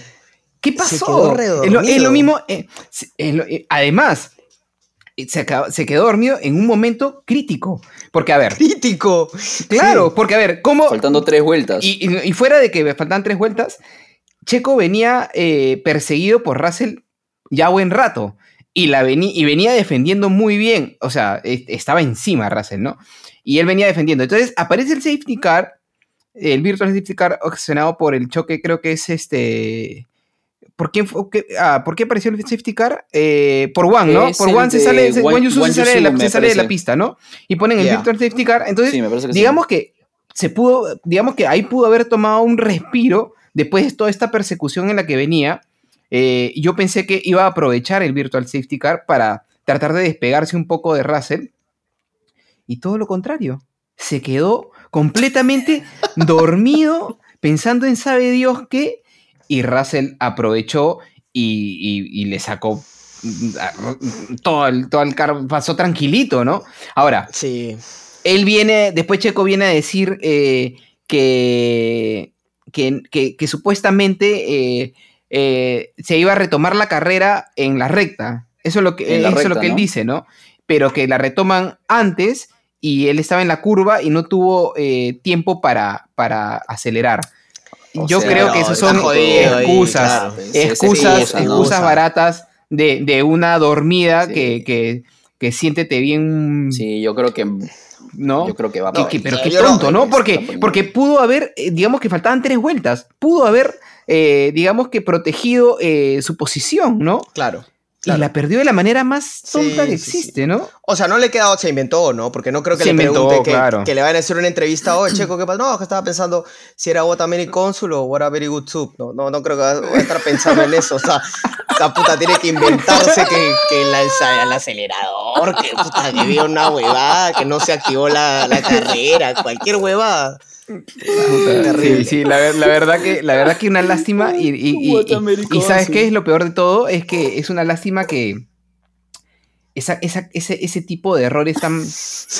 ¿Qué pasó? Es lo, es redormido. lo mismo. eh, se- es lo- eh, además, eh, se, acabó- se quedó dormido en un momento crítico. Porque, a ver, Crítico. claro, porque, a ver, ¿cómo. Faltando tres vueltas. Y, y- y fuera de que me faltan tres vueltas, Checo venía eh, perseguido por Russell ya buen rato. Y, la y venía defendiendo muy bien. O sea, es- estaba encima Russell, ¿no? Y él venía defendiendo. Entonces aparece el safety car, el virtual safety car ocasionado por el choque, creo que es este. ¿Por qué, ah, ¿por qué apareció el safety car? Eh, por One, ¿no? Es por One se sale, Wan Yusu se sale, de la, se sale de la pista, ¿no? Y ponen el virtual safety car. Entonces, sí, sí. digamos que se pudo, digamos que ahí pudo haber tomado un respiro después de toda esta persecución en la que venía. Eh, yo pensé que iba a aprovechar el Virtual Safety Car para tratar de despegarse un poco de Russell. Y todo lo contrario. Se quedó completamente <laughs> dormido, pensando en sabe Dios qué. Y Russell aprovechó y, y- y le sacó mm, a- todo el, todo el car, pasó tranquilito, ¿no? Ahora, Sí. él viene, después Checo viene a decir eh, que, que, que- que supuestamente eh, eh, se iba a retomar la carrera en la recta. Eso es lo que, eso es lo que él dice, ¿no? Pero que la retoman antes y él estaba en la curva y no tuvo eh, tiempo para, para acelerar. O Yo sea, creo no, que esas está son jodido ahí, excusas, claro. excusas, excusa, ¿no? excusas baratas de, de una dormida Sí. que, que, que siéntete bien, Sí, yo creo que, ¿no? yo creo que va por que- pero qué no- tonto, ¿no? Porque, porque pudo haber, eh, digamos que faltaban tres vueltas, pudo haber, eh, digamos que protegido eh, su posición, ¿no? Claro. Y la perdió de la manera más tonta Sí, que sí, sí. existe, ¿no? O sea, no le quedó, se inventó, ¿no? Porque no creo que Se le inventó, pregunte que, claro. que le vayan a hacer una entrevista, oye, Checo, ¿qué pasa? No, que estaba pensando si era what a Mary Consul o what a very good soup. No, no, no creo que va a estar pensando en eso. O sea, esta puta tiene que inventarse que, que la, el acelerador, que puta, que vio una huevada, que no se activó la, la carrera, cualquier huevada. Terrible. Sí, sí, la, ver- la verdad que, la verdad que una lástima y, y- y- y- ¿sabes qué es lo peor de todo? Es que es una lástima que esa, esa- ese, ese tipo de errores tan,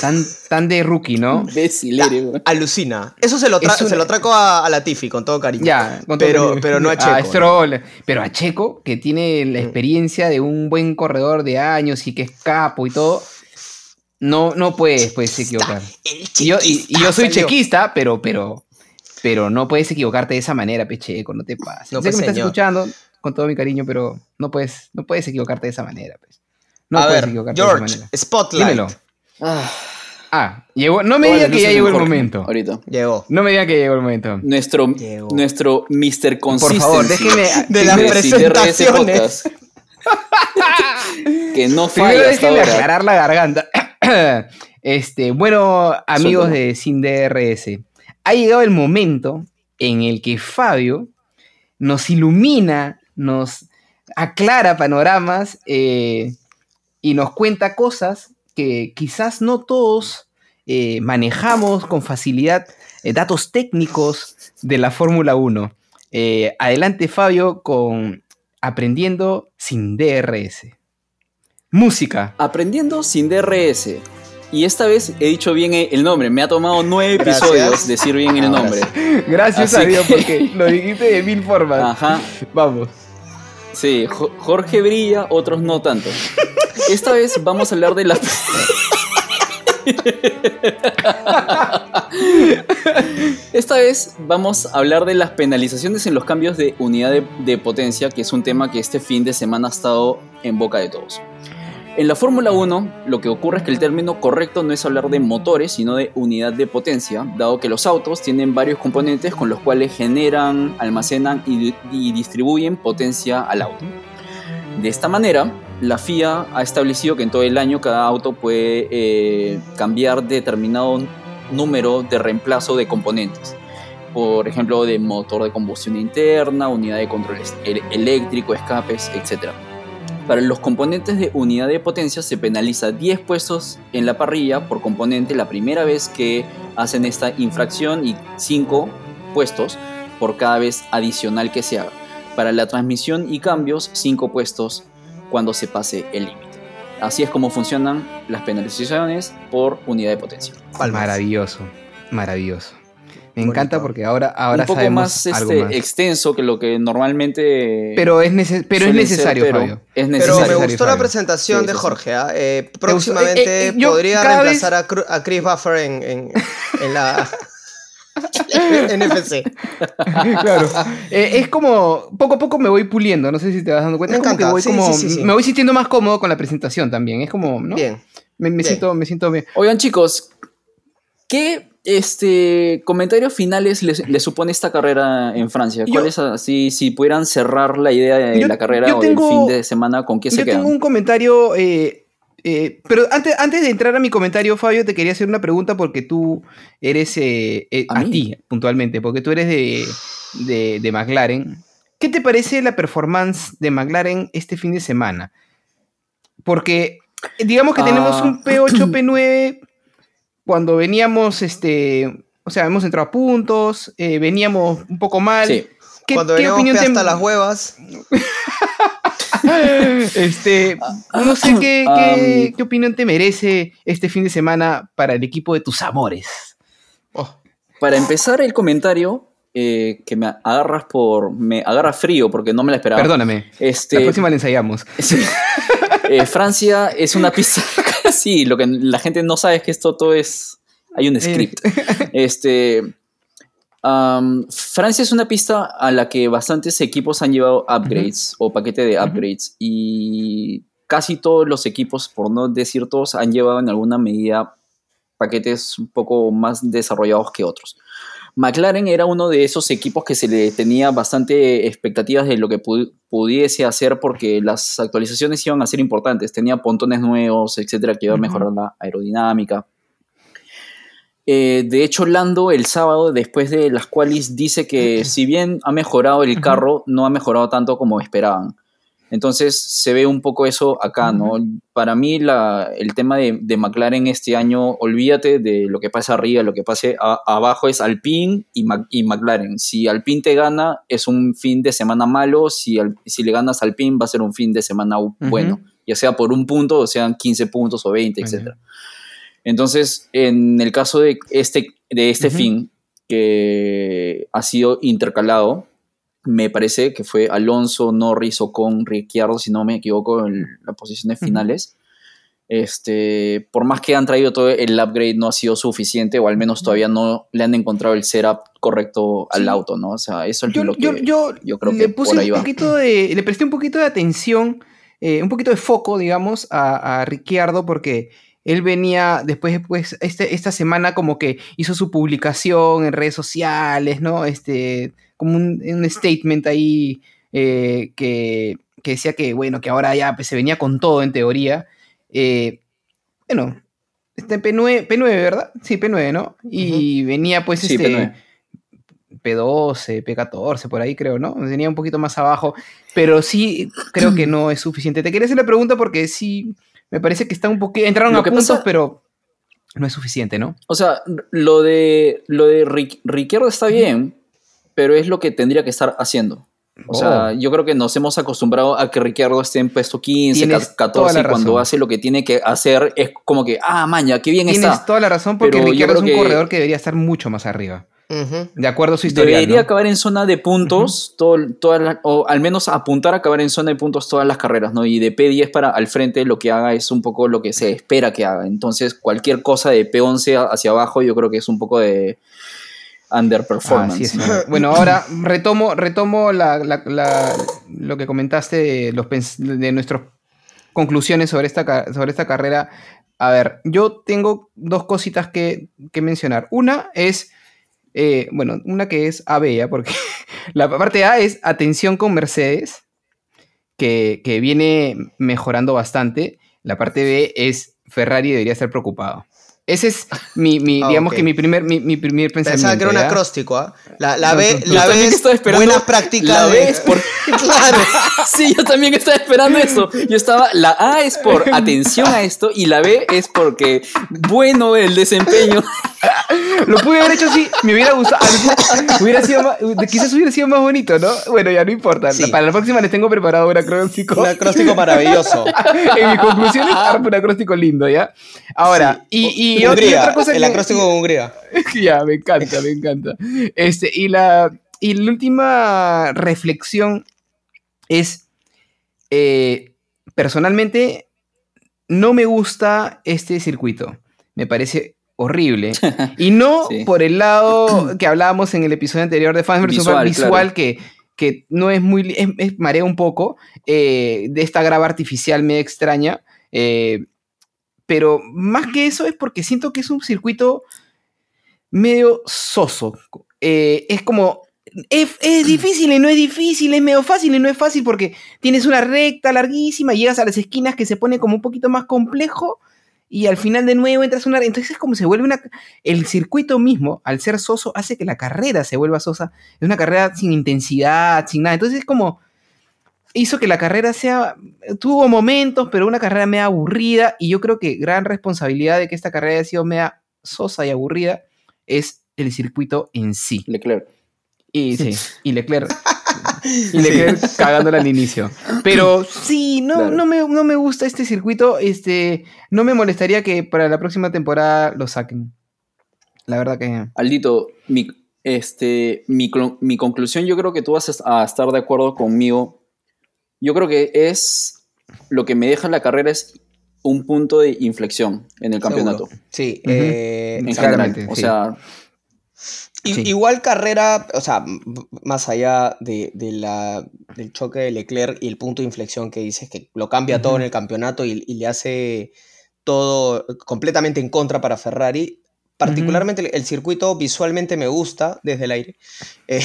tan, tan de rookie, ¿no? Eres, güey. Alucina. Eso se lo, tra- Es una- se lo traco a, a la Tiffy, con todo cariño. Ya, con todo Pero- cariño. pero no a Checo, ¿no? Stroll, pero a Checo, que tiene la Mm. experiencia de un buen corredor de años y que es capo y todo, no, no puedes, puedes equivocar. El Y yo, y, y yo soy chequista salió. chequista, pero, pero, pero no puedes equivocarte de esa manera, Pecheco, no te pases. No, sé pues, que me estás señor. escuchando con todo mi cariño, pero no puedes, no puedes equivocarte de esa manera, pues. No a puedes ver, equivocarte de George, esa manera. Spotlight. Dímelo. Ah, Ah, llegó, no me todas diga las que ya llegó el momento. Ahorita. Llegó. No me diga que llegó el momento. Nuestro, Llegó. nuestro Mr. Por Consistency. favor, déjeme. De las de presentaciones. <laughs> Que no Primero falla hasta déjenme ahora. aclarar la garganta. <laughs> este, bueno, amigos de Sin DRS, ha llegado el momento en el que Fabio nos ilumina, nos aclara panoramas eh, y nos cuenta cosas que quizás no todos eh, manejamos con facilidad, eh, datos técnicos de la Fórmula 1. Eh, adelante, Fabio, con Aprendiendo sin DRS. Música. Aprendiendo sin DRS. Y esta vez he dicho bien el nombre. Me ha tomado nueve Gracias. episodios decir bien el Ahora nombre. Gracias Así a Dios, que- porque lo dijiste de mil formas. Ajá. Vamos. Sí, Jo- Jorge brilla, otros no tanto. Esta vez vamos a hablar de las. <laughs> Esta vez vamos a hablar de las penalizaciones en los cambios de unidad de, de potencia, que es un tema que este fin de semana ha estado en boca de todos. En la Fórmula 1, lo que ocurre es que el término correcto no es hablar de motores, sino de unidad de potencia, dado que los autos tienen varios componentes con los cuales generan, almacenan y, distribuyen potencia al auto. De esta manera, la FIA ha establecido que en todo el año cada auto puede eh, cambiar determinado número de reemplazo de componentes. Por ejemplo, de motor de combustión interna, unidad de control eléctrico, escapes, etc. Para los componentes de unidad de potencia se penaliza 10 puestos en la parrilla por componente la primera vez que hacen esta infracción y 5 puestos por cada vez adicional que se haga. Para la transmisión y cambios, 5 puestos cuando se pase el límite. Así es como funcionan las penalizaciones por unidad de potencia. Maravilloso, maravilloso. Me encanta porque ahora, ahora un poco más, este, extenso que lo que normalmente. Pero es, pero es necesario, Fabio. Es necesario. Pero me gustó la presentación de Jorge. ¿ah? Eh, próximamente eh, eh, podría reemplazar a, Chris Buffer en, en, en la. <laughs> NFC. claro. es como, poco a poco me voy puliendo, no sé si te vas dando cuenta. Me, que voy como, me voy sintiendo más cómodo con la presentación también. Es como, ¿no? Bien. Me, Siento, me siento bien. Oigan, chicos, ¿qué este, comentarios finales le, supone esta carrera en Francia? ¿Cuáles así, si pudieran cerrar la idea de la carrera o del fin de semana, con qué se quedan? Yo tengo un comentario eh, eh, pero antes, antes de entrar a mi comentario, Fabio, te quería hacer una pregunta porque tú eres eh, ¿A, ti puntualmente, porque tú eres de, de, McLaren. ¿Qué te parece la performance de McLaren este fin de semana? Porque digamos que tenemos un ah. P8, P9 cuando veníamos, este, o sea, hemos entrado a puntos, veníamos un poco mal. Sí. cuando veníamos hasta las huevas. <laughs> este, no sé qué, qué, opinión te merece este fin de semana para el equipo de tus amores. Oh. Para empezar el comentario, eh, que me agarras por. Me agarra frío porque no me la esperaba. Perdóname. Este, la próxima la ensayamos. <laughs> Eh, Francia es una pista. <laughs> <laughs> sí, lo que la gente no sabe es que esto todo es. Hay un script. <laughs> este. Francia es una pista a la que bastantes equipos han llevado upgrades o paquete de upgrades y casi todos los equipos, por no decir todos, han llevado en alguna medida paquetes un poco más desarrollados que otros. McLaren era uno de esos equipos que se le tenía bastante expectativas de lo que pudiese hacer porque las actualizaciones iban a ser importantes. Tenía pontones nuevos, etcétera, que iban a mejorar la aerodinámica. Eh, de hecho, Lando el sábado, después de las cuales, dice que <clears throat> si bien ha mejorado el carro, no ha mejorado tanto como esperaban. Entonces se ve un poco eso acá, ¿no? Para mí el tema de, McLaren este año, olvídate de lo que pasa arriba, lo que pase abajo es Alpine y, McLaren. Si Alpine te gana, es un fin de semana malo, si, si le ganas a Alpine va a ser un fin de semana bueno, ya sea por un punto, o sean 15 puntos o 20, etc. Entonces, en el caso de este, de este fin, que ha sido intercalado, me parece que fue Alonso, Norris o con Ricciardo, si no me equivoco, en las posiciones finales. Este, por más que han traído todo el upgrade, no ha sido suficiente, o al menos todavía no le han encontrado el setup correcto al auto, ¿no? O sea, eso es lo que yo, creo que por ahí un Poquito de, le presté un poquito de atención, eh, un poquito de foco, digamos, a, a Ricciardo, porque él venía después, después este, esta semana como que hizo su publicación en redes sociales, ¿no? Este, como un, statement ahí eh, que, decía que, bueno, que ahora ya pues, se venía con todo en teoría. Eh, bueno, este P9, P9, ¿verdad? Sí, P9, ¿no? Y venía pues este... P9. P12, P14, por ahí creo, ¿no? Venía un poquito más abajo, pero sí creo que no es suficiente. Te quería hacer la pregunta porque sí, me parece que está un poquito. Entraron a puntos, pero no es suficiente, ¿no? O sea, lo de, lo de Riquierdo está bien, pero es lo que tendría que estar haciendo. O sea, oh. yo creo que nos hemos acostumbrado a que Ricciardo esté en puesto 15, 14, y cuando hace lo que tiene que hacer es como que, ah, maña, qué bien está. Tienes toda la razón porque Ricciardo es un corredor que debería estar mucho más arriba. De acuerdo a su historia. Debería acabar en zona de puntos, todo, o al menos apuntar a acabar en zona de puntos todas las carreras, ¿no? Y de P10 para al frente lo que haga es un poco lo que se espera que haga. Entonces, cualquier cosa de P11 hacia abajo, yo creo que es un poco de underperformance. bueno, ahora retomo, retomo lo que comentaste de, los, de nuestras conclusiones sobre esta, sobre esta carrera. A ver, yo tengo dos cositas que, que mencionar. Una es eh, bueno, una que es AB, ¿ya? Porque <laughs> la parte A es atención con Mercedes, que, que viene mejorando bastante. La parte B es Ferrari debería estar preocupado. Ese es mi, mi Ah, digamos que mi primer, mi, mi primer pensamiento. Pensaba que era un acróstico, ¿ah? La, la No, B, la B es buena práctica. la de- B es <laughs> por- claro. Sí, yo también estaba esperando eso. Yo estaba, la A es por <laughs> atención a esto y la B es porque bueno el desempeño. <laughs> Lo pude haber hecho así, me hubiera gustado. hubiera sido más- quizás hubiera sido más bonito, ¿no? Bueno, ya no importa. Sí. Para la próxima les tengo preparado un acróstico. Un acróstico maravilloso. en mi conclusión es un acróstico lindo, ¿ya? Ahora, y, y, y Hungría, otra cosa el que- acróstico de Hungría. <laughs> ya, me encanta, me encanta. Este, y la, y la última reflexión es, eh, personalmente, no me gusta este circuito. Me parece horrible. <laughs> Y no Sí. por el lado que hablábamos en el episodio anterior de Fans vs. Visual, visual claro. que, que no es muy... Es, es- marea un poco eh, de esta grava artificial medio extraña. eh, pero más que eso es porque siento que es un circuito medio soso. Eh, es como. Es, es difícil y no es difícil, es medio fácil y no es fácil porque tienes una recta larguísima, llegas a las esquinas que se pone como un poquito más complejo y al final de nuevo entras una... Entonces es como se vuelve una... El circuito mismo, al ser soso, hace que la carrera se vuelva sosa. Es una carrera sin intensidad, sin nada. Entonces es como... Hizo que la carrera sea... Tuvo momentos, pero una carrera media aburrida y yo creo que gran responsabilidad de que esta carrera haya sido media sosa y aburrida es el circuito en sí. Leclerc. Y sí, y Leclerc. <laughs> Y Leclerc cagándola al inicio. Pero <laughs> sí, no, Claro. no, me, no me gusta este circuito. Este, no me molestaría que para la próxima temporada lo saquen. La verdad que. Aldito, mi, este, mi, mi conclusión, yo creo que tú vas a estar de acuerdo conmigo. Yo creo que es lo que me deja la carrera es un punto de inflexión en el campeonato. Seguro. Sí. Ujú. eh, En general. O sí. sea, I- Sí. Igual carrera, o sea, más allá de, de la, del choque de Leclerc y el punto de inflexión que dices que lo cambia todo en el campeonato y, y le hace todo completamente en contra para Ferrari. Particularmente el, el circuito visualmente me gusta desde el aire. eh,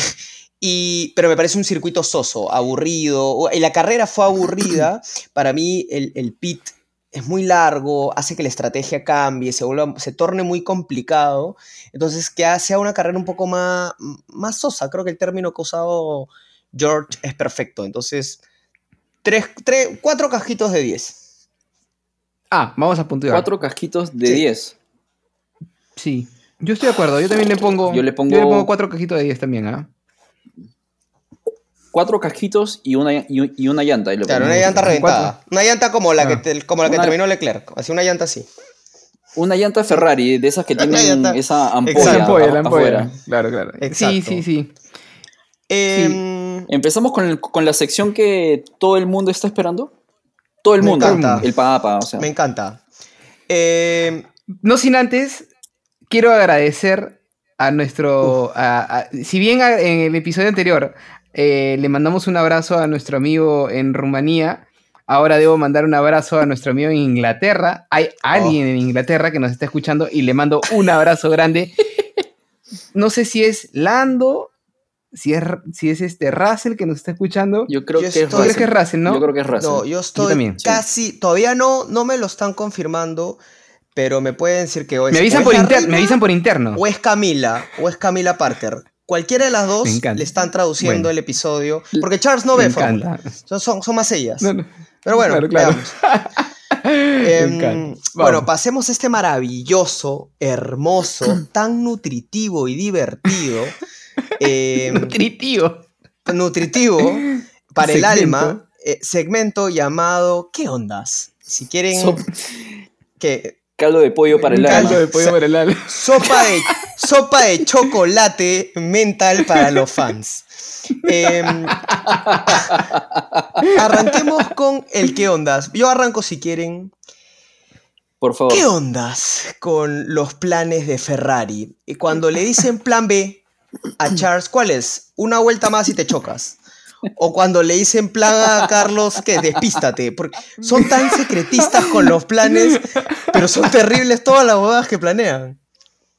y, pero me parece un circuito soso, aburrido. Y la carrera fue aburrida. <clears throat> Para mí el, el pit es muy largo, hace que la estrategia cambie, se, vuelva, se torne muy complicado. Entonces, que sea una carrera un poco más, más sosa. Creo que el término que ha usado George es perfecto. Entonces, tres, tres, cuatro cajitos de 10. Ah, vamos a puntuar. cuatro casquitos de Sí. 10. Sí. Yo estoy de acuerdo. Yo también le pongo. Yo le pongo- cuatro cajitos de 10 también, ¿ah? Cuatro casquitos y una, y, y una llanta. y le Claro, una llanta cuatro. reventada. Una llanta como la que, te- como la que Una- terminó Leclerc. Así, una llanta así. Una llanta Ferrari, de esas que Una tienen llanta. esa ampolla. La ampolla, la afuera. ampolla. Claro, claro. Exacto. Sí, sí, sí. Em, Empezamos con, el- con la sección que todo el mundo está esperando. Todo el Me mundo. encanta. El papa, o sea. me encanta. Em, No sin antes, quiero agradecer a nuestro. a- a- si bien a- en el episodio anterior eh, le mandamos un abrazo a nuestro amigo en Rumanía, ahora debo mandar un abrazo a nuestro amigo en Inglaterra. Hay alguien en Inglaterra que nos está escuchando y le mando un abrazo grande. <laughs> No sé si es Lando, si es, si es este Russell que nos está escuchando. Yo creo Yo que es estoy- ¿Tú crees que es Russell. Russell, no? Yo creo que es Russell. no, yo estoy también, sí. casi. Todavía no, no me lo están confirmando, pero me pueden decir que es, me, avisan por me avisan por interno. O es Camila, o es Camila Parker. Cualquiera de las dos le están traduciendo Bueno. el episodio. Porque Charles no ve Fórmula. encanta. Son, son, más ellas. No, no. Pero bueno, Claro, <laughs> Em, bueno, pasemos a este maravilloso, hermoso, <clears throat> tan nutritivo y divertido. em, Nutritivo. nutritivo para el alma. eh, segmento llamado ¿Qué ondas? Si quieren. Sop- que caldo de pollo para el alma. caldo de pollo para el alma. Sopa de, sopa de chocolate mental para los fans. Em, arranquemos con el qué ondas. Yo arranco si quieren. Por favor. ¿Qué ondas con los planes de Ferrari? Y cuando le dicen plan B a Charles, ¿cuál es? Una vuelta más y te chocas. O cuando le dicen plan a Carlos, que despístate. Porque son tan secretistas con los planes, pero son terribles todas las bodas que planean.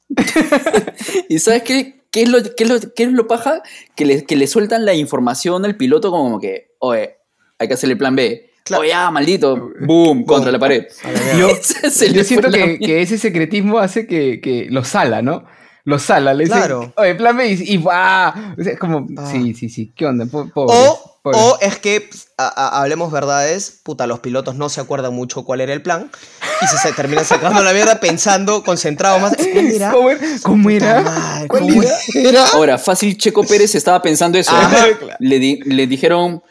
<laughs> ¿Y sabes qué? ¿Qué es lo, qué es lo, qué es lo paja? Que le, que le sueltan la información al piloto como que, oye, hay que hacerle plan B. Claro. Oh, ya, maldito. Boom, contra la pared. <laughs> Yo, siento que ese secretismo hace que, que lo sala, ¿no? Lo sala, le dice, Claro. oye, plan B, y, y ¡guau! O sea, es como, Ah. sí, sí, sí, ¿qué onda? O, pobre. o es que, a- a- hablemos verdades, puta, los pilotos no se acuerdan mucho cuál era el plan y se, se terminan sacando la mierda pensando, concentrados más. <laughs> ¿Cómo era? ¿Cómo era? madre, ¿Cuál ¿Cómo era? era? Ahora, fácil, Checo Pérez estaba pensando eso. Le, di- le dijeron,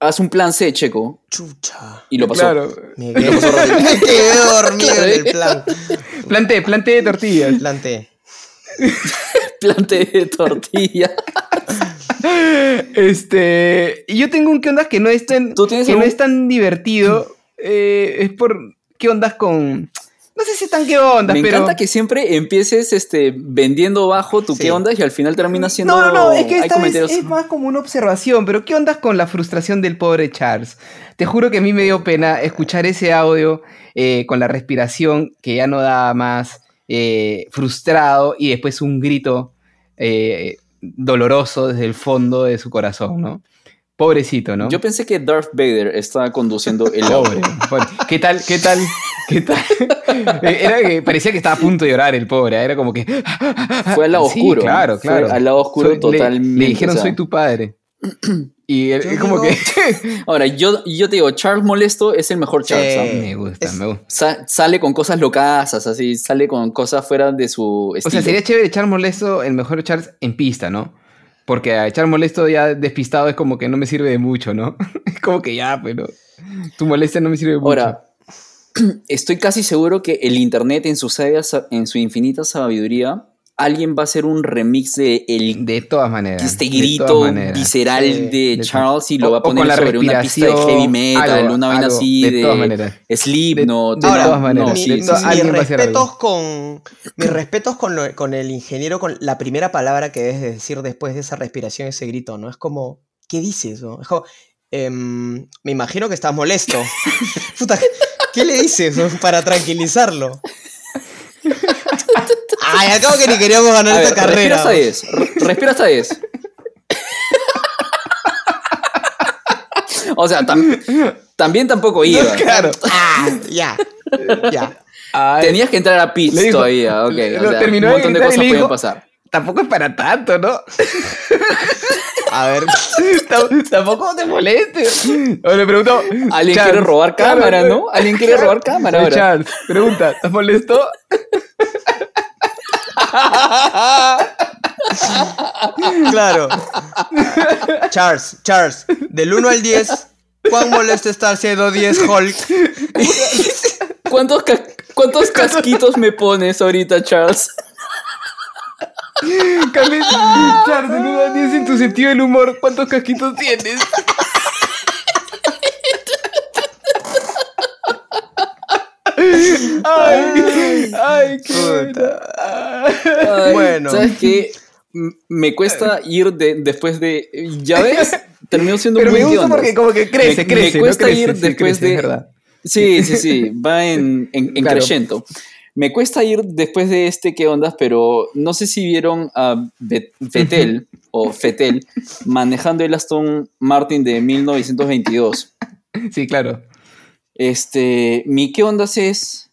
haz un plan C, Checo. Chucha. Y lo pasó. Claro. Me quedé, me quedé dormido en el plan. Planté, planté de tortillas. Planté. <laughs> Plante de tortilla. Este. Y yo tengo un qué ondas que no es tan, ¿Tú tienes que no es tan divertido. eh, es por qué ondas con. No sé si tan qué ondas, Me pero. encanta que siempre empieces este, vendiendo bajo tu Sí. qué onda y al final termina siendo. No, no, no, es que esta vez es más como una observación, pero ¿qué ondas con la frustración del pobre Charles? Te juro que a mí me dio pena escuchar ese audio eh, con la respiración que ya no daba más, eh, frustrado y después un grito eh, doloroso desde el fondo de su corazón, ¿no? Pobrecito, ¿no? Yo pensé que Darth Vader estaba conduciendo el <laughs> Pobre. ¿Qué tal? ¿Qué tal? ¿Qué tal? <laughs> Eh, Era que parecía que estaba a punto de llorar el pobre. Era como que. Fue al lado Sí, oscuro. Claro, Fue claro. al lado oscuro Soy- le- totalmente. Le, dijeron, o sea. soy tu padre. Y él- es como digo- que. <laughs> Ahora, yo, yo te digo, Charles Molesto es el mejor Charles. Sí. me gusta, Es- me gusta. Sa- sale con cosas locasas, así, sale con cosas fuera de su O estilo. sea, sería chévere echar molesto el mejor Charles en pista, ¿no? Porque a echar molesto ya despistado es como que no me sirve de mucho, ¿no? <laughs> Es como que ya, pero. Tu molestia no me sirve de mucho. Ahora, <clears throat> estoy casi seguro que el internet en su, sabia sa- en su infinita sabiduría, alguien va a hacer un remix de el, de todas maneras. este grito maneras. visceral Sí, de Charles y lo O- va a poner la sobre una pista de heavy metal, algo, una vaina algo, así de de, todas maneras. Slipknot. De- de no, todas maneras, no, Mi- sí, de sí, todas- alguien mis respetos con mis respetos con, lo- con el ingeniero con la primera palabra que debes de decir después de esa respiración ese grito no es como qué dices no? es como em, me imagino que estás molesto <laughs> Puta, qué le dices para tranquilizarlo ay acabo que ni queríamos ganar A ver, esta respira carrera hasta 10. re- Respira hasta 10. O sea, tam- también tampoco iba. Claro. ah, ya ya Ay, Tenías que entrar a pits Le dijo- todavía, ok. le- o sea, terminó un montón de cosas pueden pasar. Tampoco es para tanto, ¿no? a ver Tam- Tampoco te molestes. O le preguntó. Alguien Charles, quiere robar claro, cámara, ¿no? Alguien quiere robar cámara ahora. Charles, pregunta, ¿estás molesto? <laughs> Claro. Charles, Charles, del 1 al 10, ¿cuán molesto está siendo 10 Hulk? <laughs> ¿Cuántos, ca- cuántos casquitos me pones ahorita, Charles? Carles, Charles, de 1 a 10 en tu sentido del humor, ¿cuántos casquitos tienes? Ay, ay, qué. Ay, Bueno. ¿Sabes qué? Me cuesta ir de, después de. ¿Ya ves? Terminó siendo Pero muy me gusta porque como que crece, Me- crece. Me cuesta ¿no? Crece, ir sí, después crece, es de. verdad. Sí, sí, sí. Va en, en, en Claro. crescendo. Me cuesta ir después de este qué ondas, pero no sé si vieron a Vettel o Fettel manejando el Aston Martin de 1922. Sí, claro. Este, mi qué ondas es.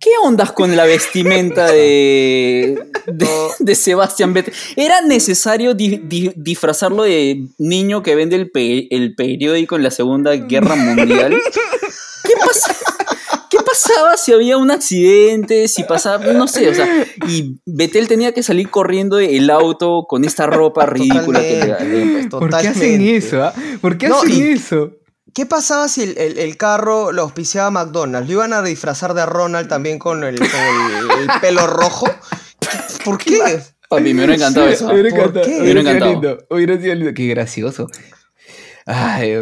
¿Qué ondas con la vestimenta de, de, de Sebastián Vettel? ¿Era necesario di- di- disfrazarlo de niño que vende el, pe- el periódico en la Segunda Guerra Mundial? ¿Qué, pasa- ¿Qué pasaba si había un accidente? Si pasaba, no sé, o sea, y Vettel tenía que salir corriendo del auto con esta ropa ridícula que le, le puesto. ¿Por qué hacen eso? ah? ¿Por qué No, hacen y- eso? ¿Qué pasaba si el, el- el carro lo auspiciaba McDonald's? ¿Lo iban a disfrazar de Ronald también con el, con el- el pelo rojo? ¿Por qué? Papi, me hubiera encantado eso. Me hubiera Me hubiera sido encantado. lindo. Hubiera sido lindo. Qué gracioso. Ay,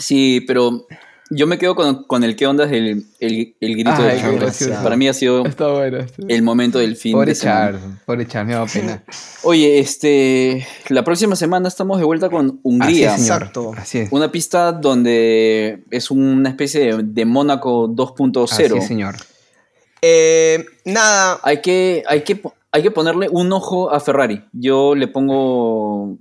Sí, pero yo me quedo con, con el qué ondas del el, el grito Ay, de Charles. Para mí ha sido está bueno. está- el momento del fin Pobre de semana. Charles, pobre Charles, me da pena. <laughs> Oye, este, la próxima semana estamos de vuelta con Hungría. Así es, señor. Exacto. Así es. Una pista donde es una especie de, de Mónaco Así 2.0. es, señor. Eh, nada, Hay que, hay, que, hay que ponerle un ojo a Ferrari. Yo le pongo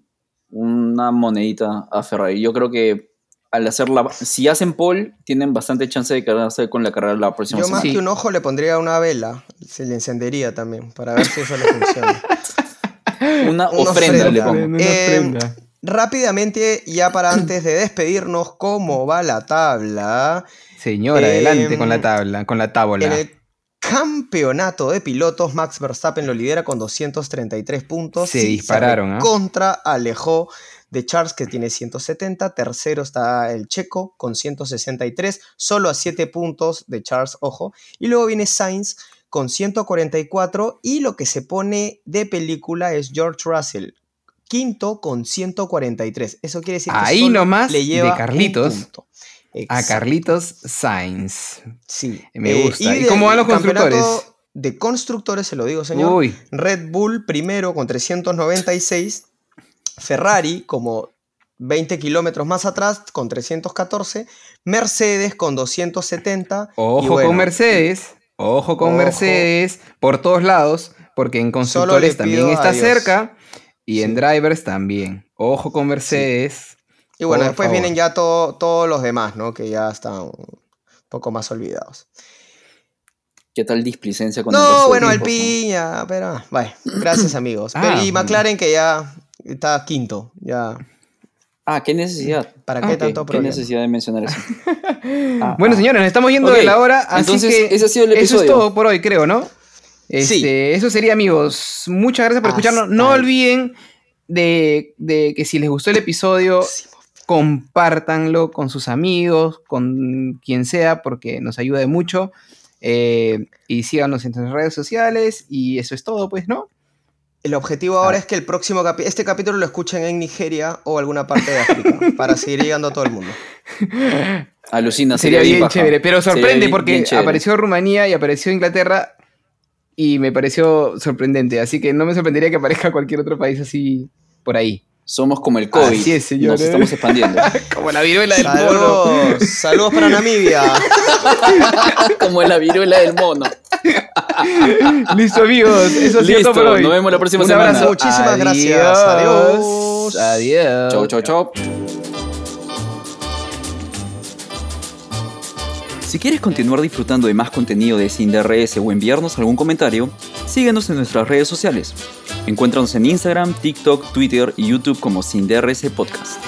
una monedita a Ferrari. Yo creo que al hacer la... Si hacen pole, tienen bastante chance de quedarse con la carrera la próxima Yo más semana. Que un ojo le pondría una vela, se le encendería también, para ver si eso le funciona. <laughs> Una Una ofrenda le pongo. Una Eh, ofrenda. Rápidamente, ya para antes de despedirnos, ¿cómo va la tabla? Señor, em, adelante con la tabla, con la tábola. En el campeonato de pilotos, Max Verstappen lo lidera con 233 puntos. Se dispararon, ¿ah? Contra alejó de Charles, que tiene 170. Tercero está el checo con 163, solo a 7 puntos de Charles, ojo. Y luego viene Sainz con 144. Y lo que se pone de película es George Russell. Quinto con 143. Eso quiere decir que Ahí solo nomás le de lleva un Carlitos punto. A. Carlitos Sainz. Sí. Me Eh, gusta. ¿Y del cómo van los constructores? De constructores, se lo digo, señor. Uy, Red Bull primero con 396. Ferrari como 20 kilómetros más atrás con 314. Mercedes con 270. ojo bueno, con Mercedes. Ojo con Ojo. Mercedes por todos lados, porque en constructores también está cerca y en drivers también. Ojo con Mercedes. Y bueno, por después favor. vienen ya todo- todos los demás, ¿no? Que ya están un poco más olvidados. ¿Qué tal displicencia con No, bueno, el equipos, no? piña, pero ah, vaya, gracias <clears throat> amigos. Ah, Pero, y bueno. McLaren que ya está quinto, ya. Ah, qué necesidad. ¿Para Ah, qué tanto ¿Qué problema? necesidad de mencionar eso? <laughs> Ah, Bueno, ah. señores, nos estamos yendo de la hora, así entonces, que ese ha sido el eso es todo por hoy, creo, ¿no? Sí. Este, Eso sería, amigos. Muchas gracias por escucharnos. No ahí. olviden de, de que si les gustó el episodio, compártanlo con sus amigos, con quien sea, porque nos ayuda de mucho. Eh, y síganos en nuestras redes sociales. Y eso es todo, pues, ¿no? El objetivo ahora Ah. es que el próximo capi- este capítulo lo escuchen en Nigeria o alguna parte de África <laughs> para seguir llegando a todo el mundo. Alucina, Sería bien chévere. Pero sorprende bien- porque bien apareció Rumanía y apareció Inglaterra. Y me pareció sorprendente. Así que no me sorprendería que aparezca cualquier otro país así por ahí. Somos como el COVID. Así es, señor, Nos estamos expandiendo. <laughs> Como la viruela del mono. Saludos, saludos para Namibia. <laughs> como la viruela del mono. Listo, amigos. Eso ha sido Listo, todo por hoy. nos vemos la próxima Un semana. abrazo. Muchísimas gracias. Adiós. Adiós. Chau, chau, chau. Si quieres continuar disfrutando de más contenido de Sin DRS o enviarnos algún comentario, síguenos en nuestras redes sociales. Encuéntranos en Instagram, TikTok, Twitter y YouTube como Sin DRS Podcast.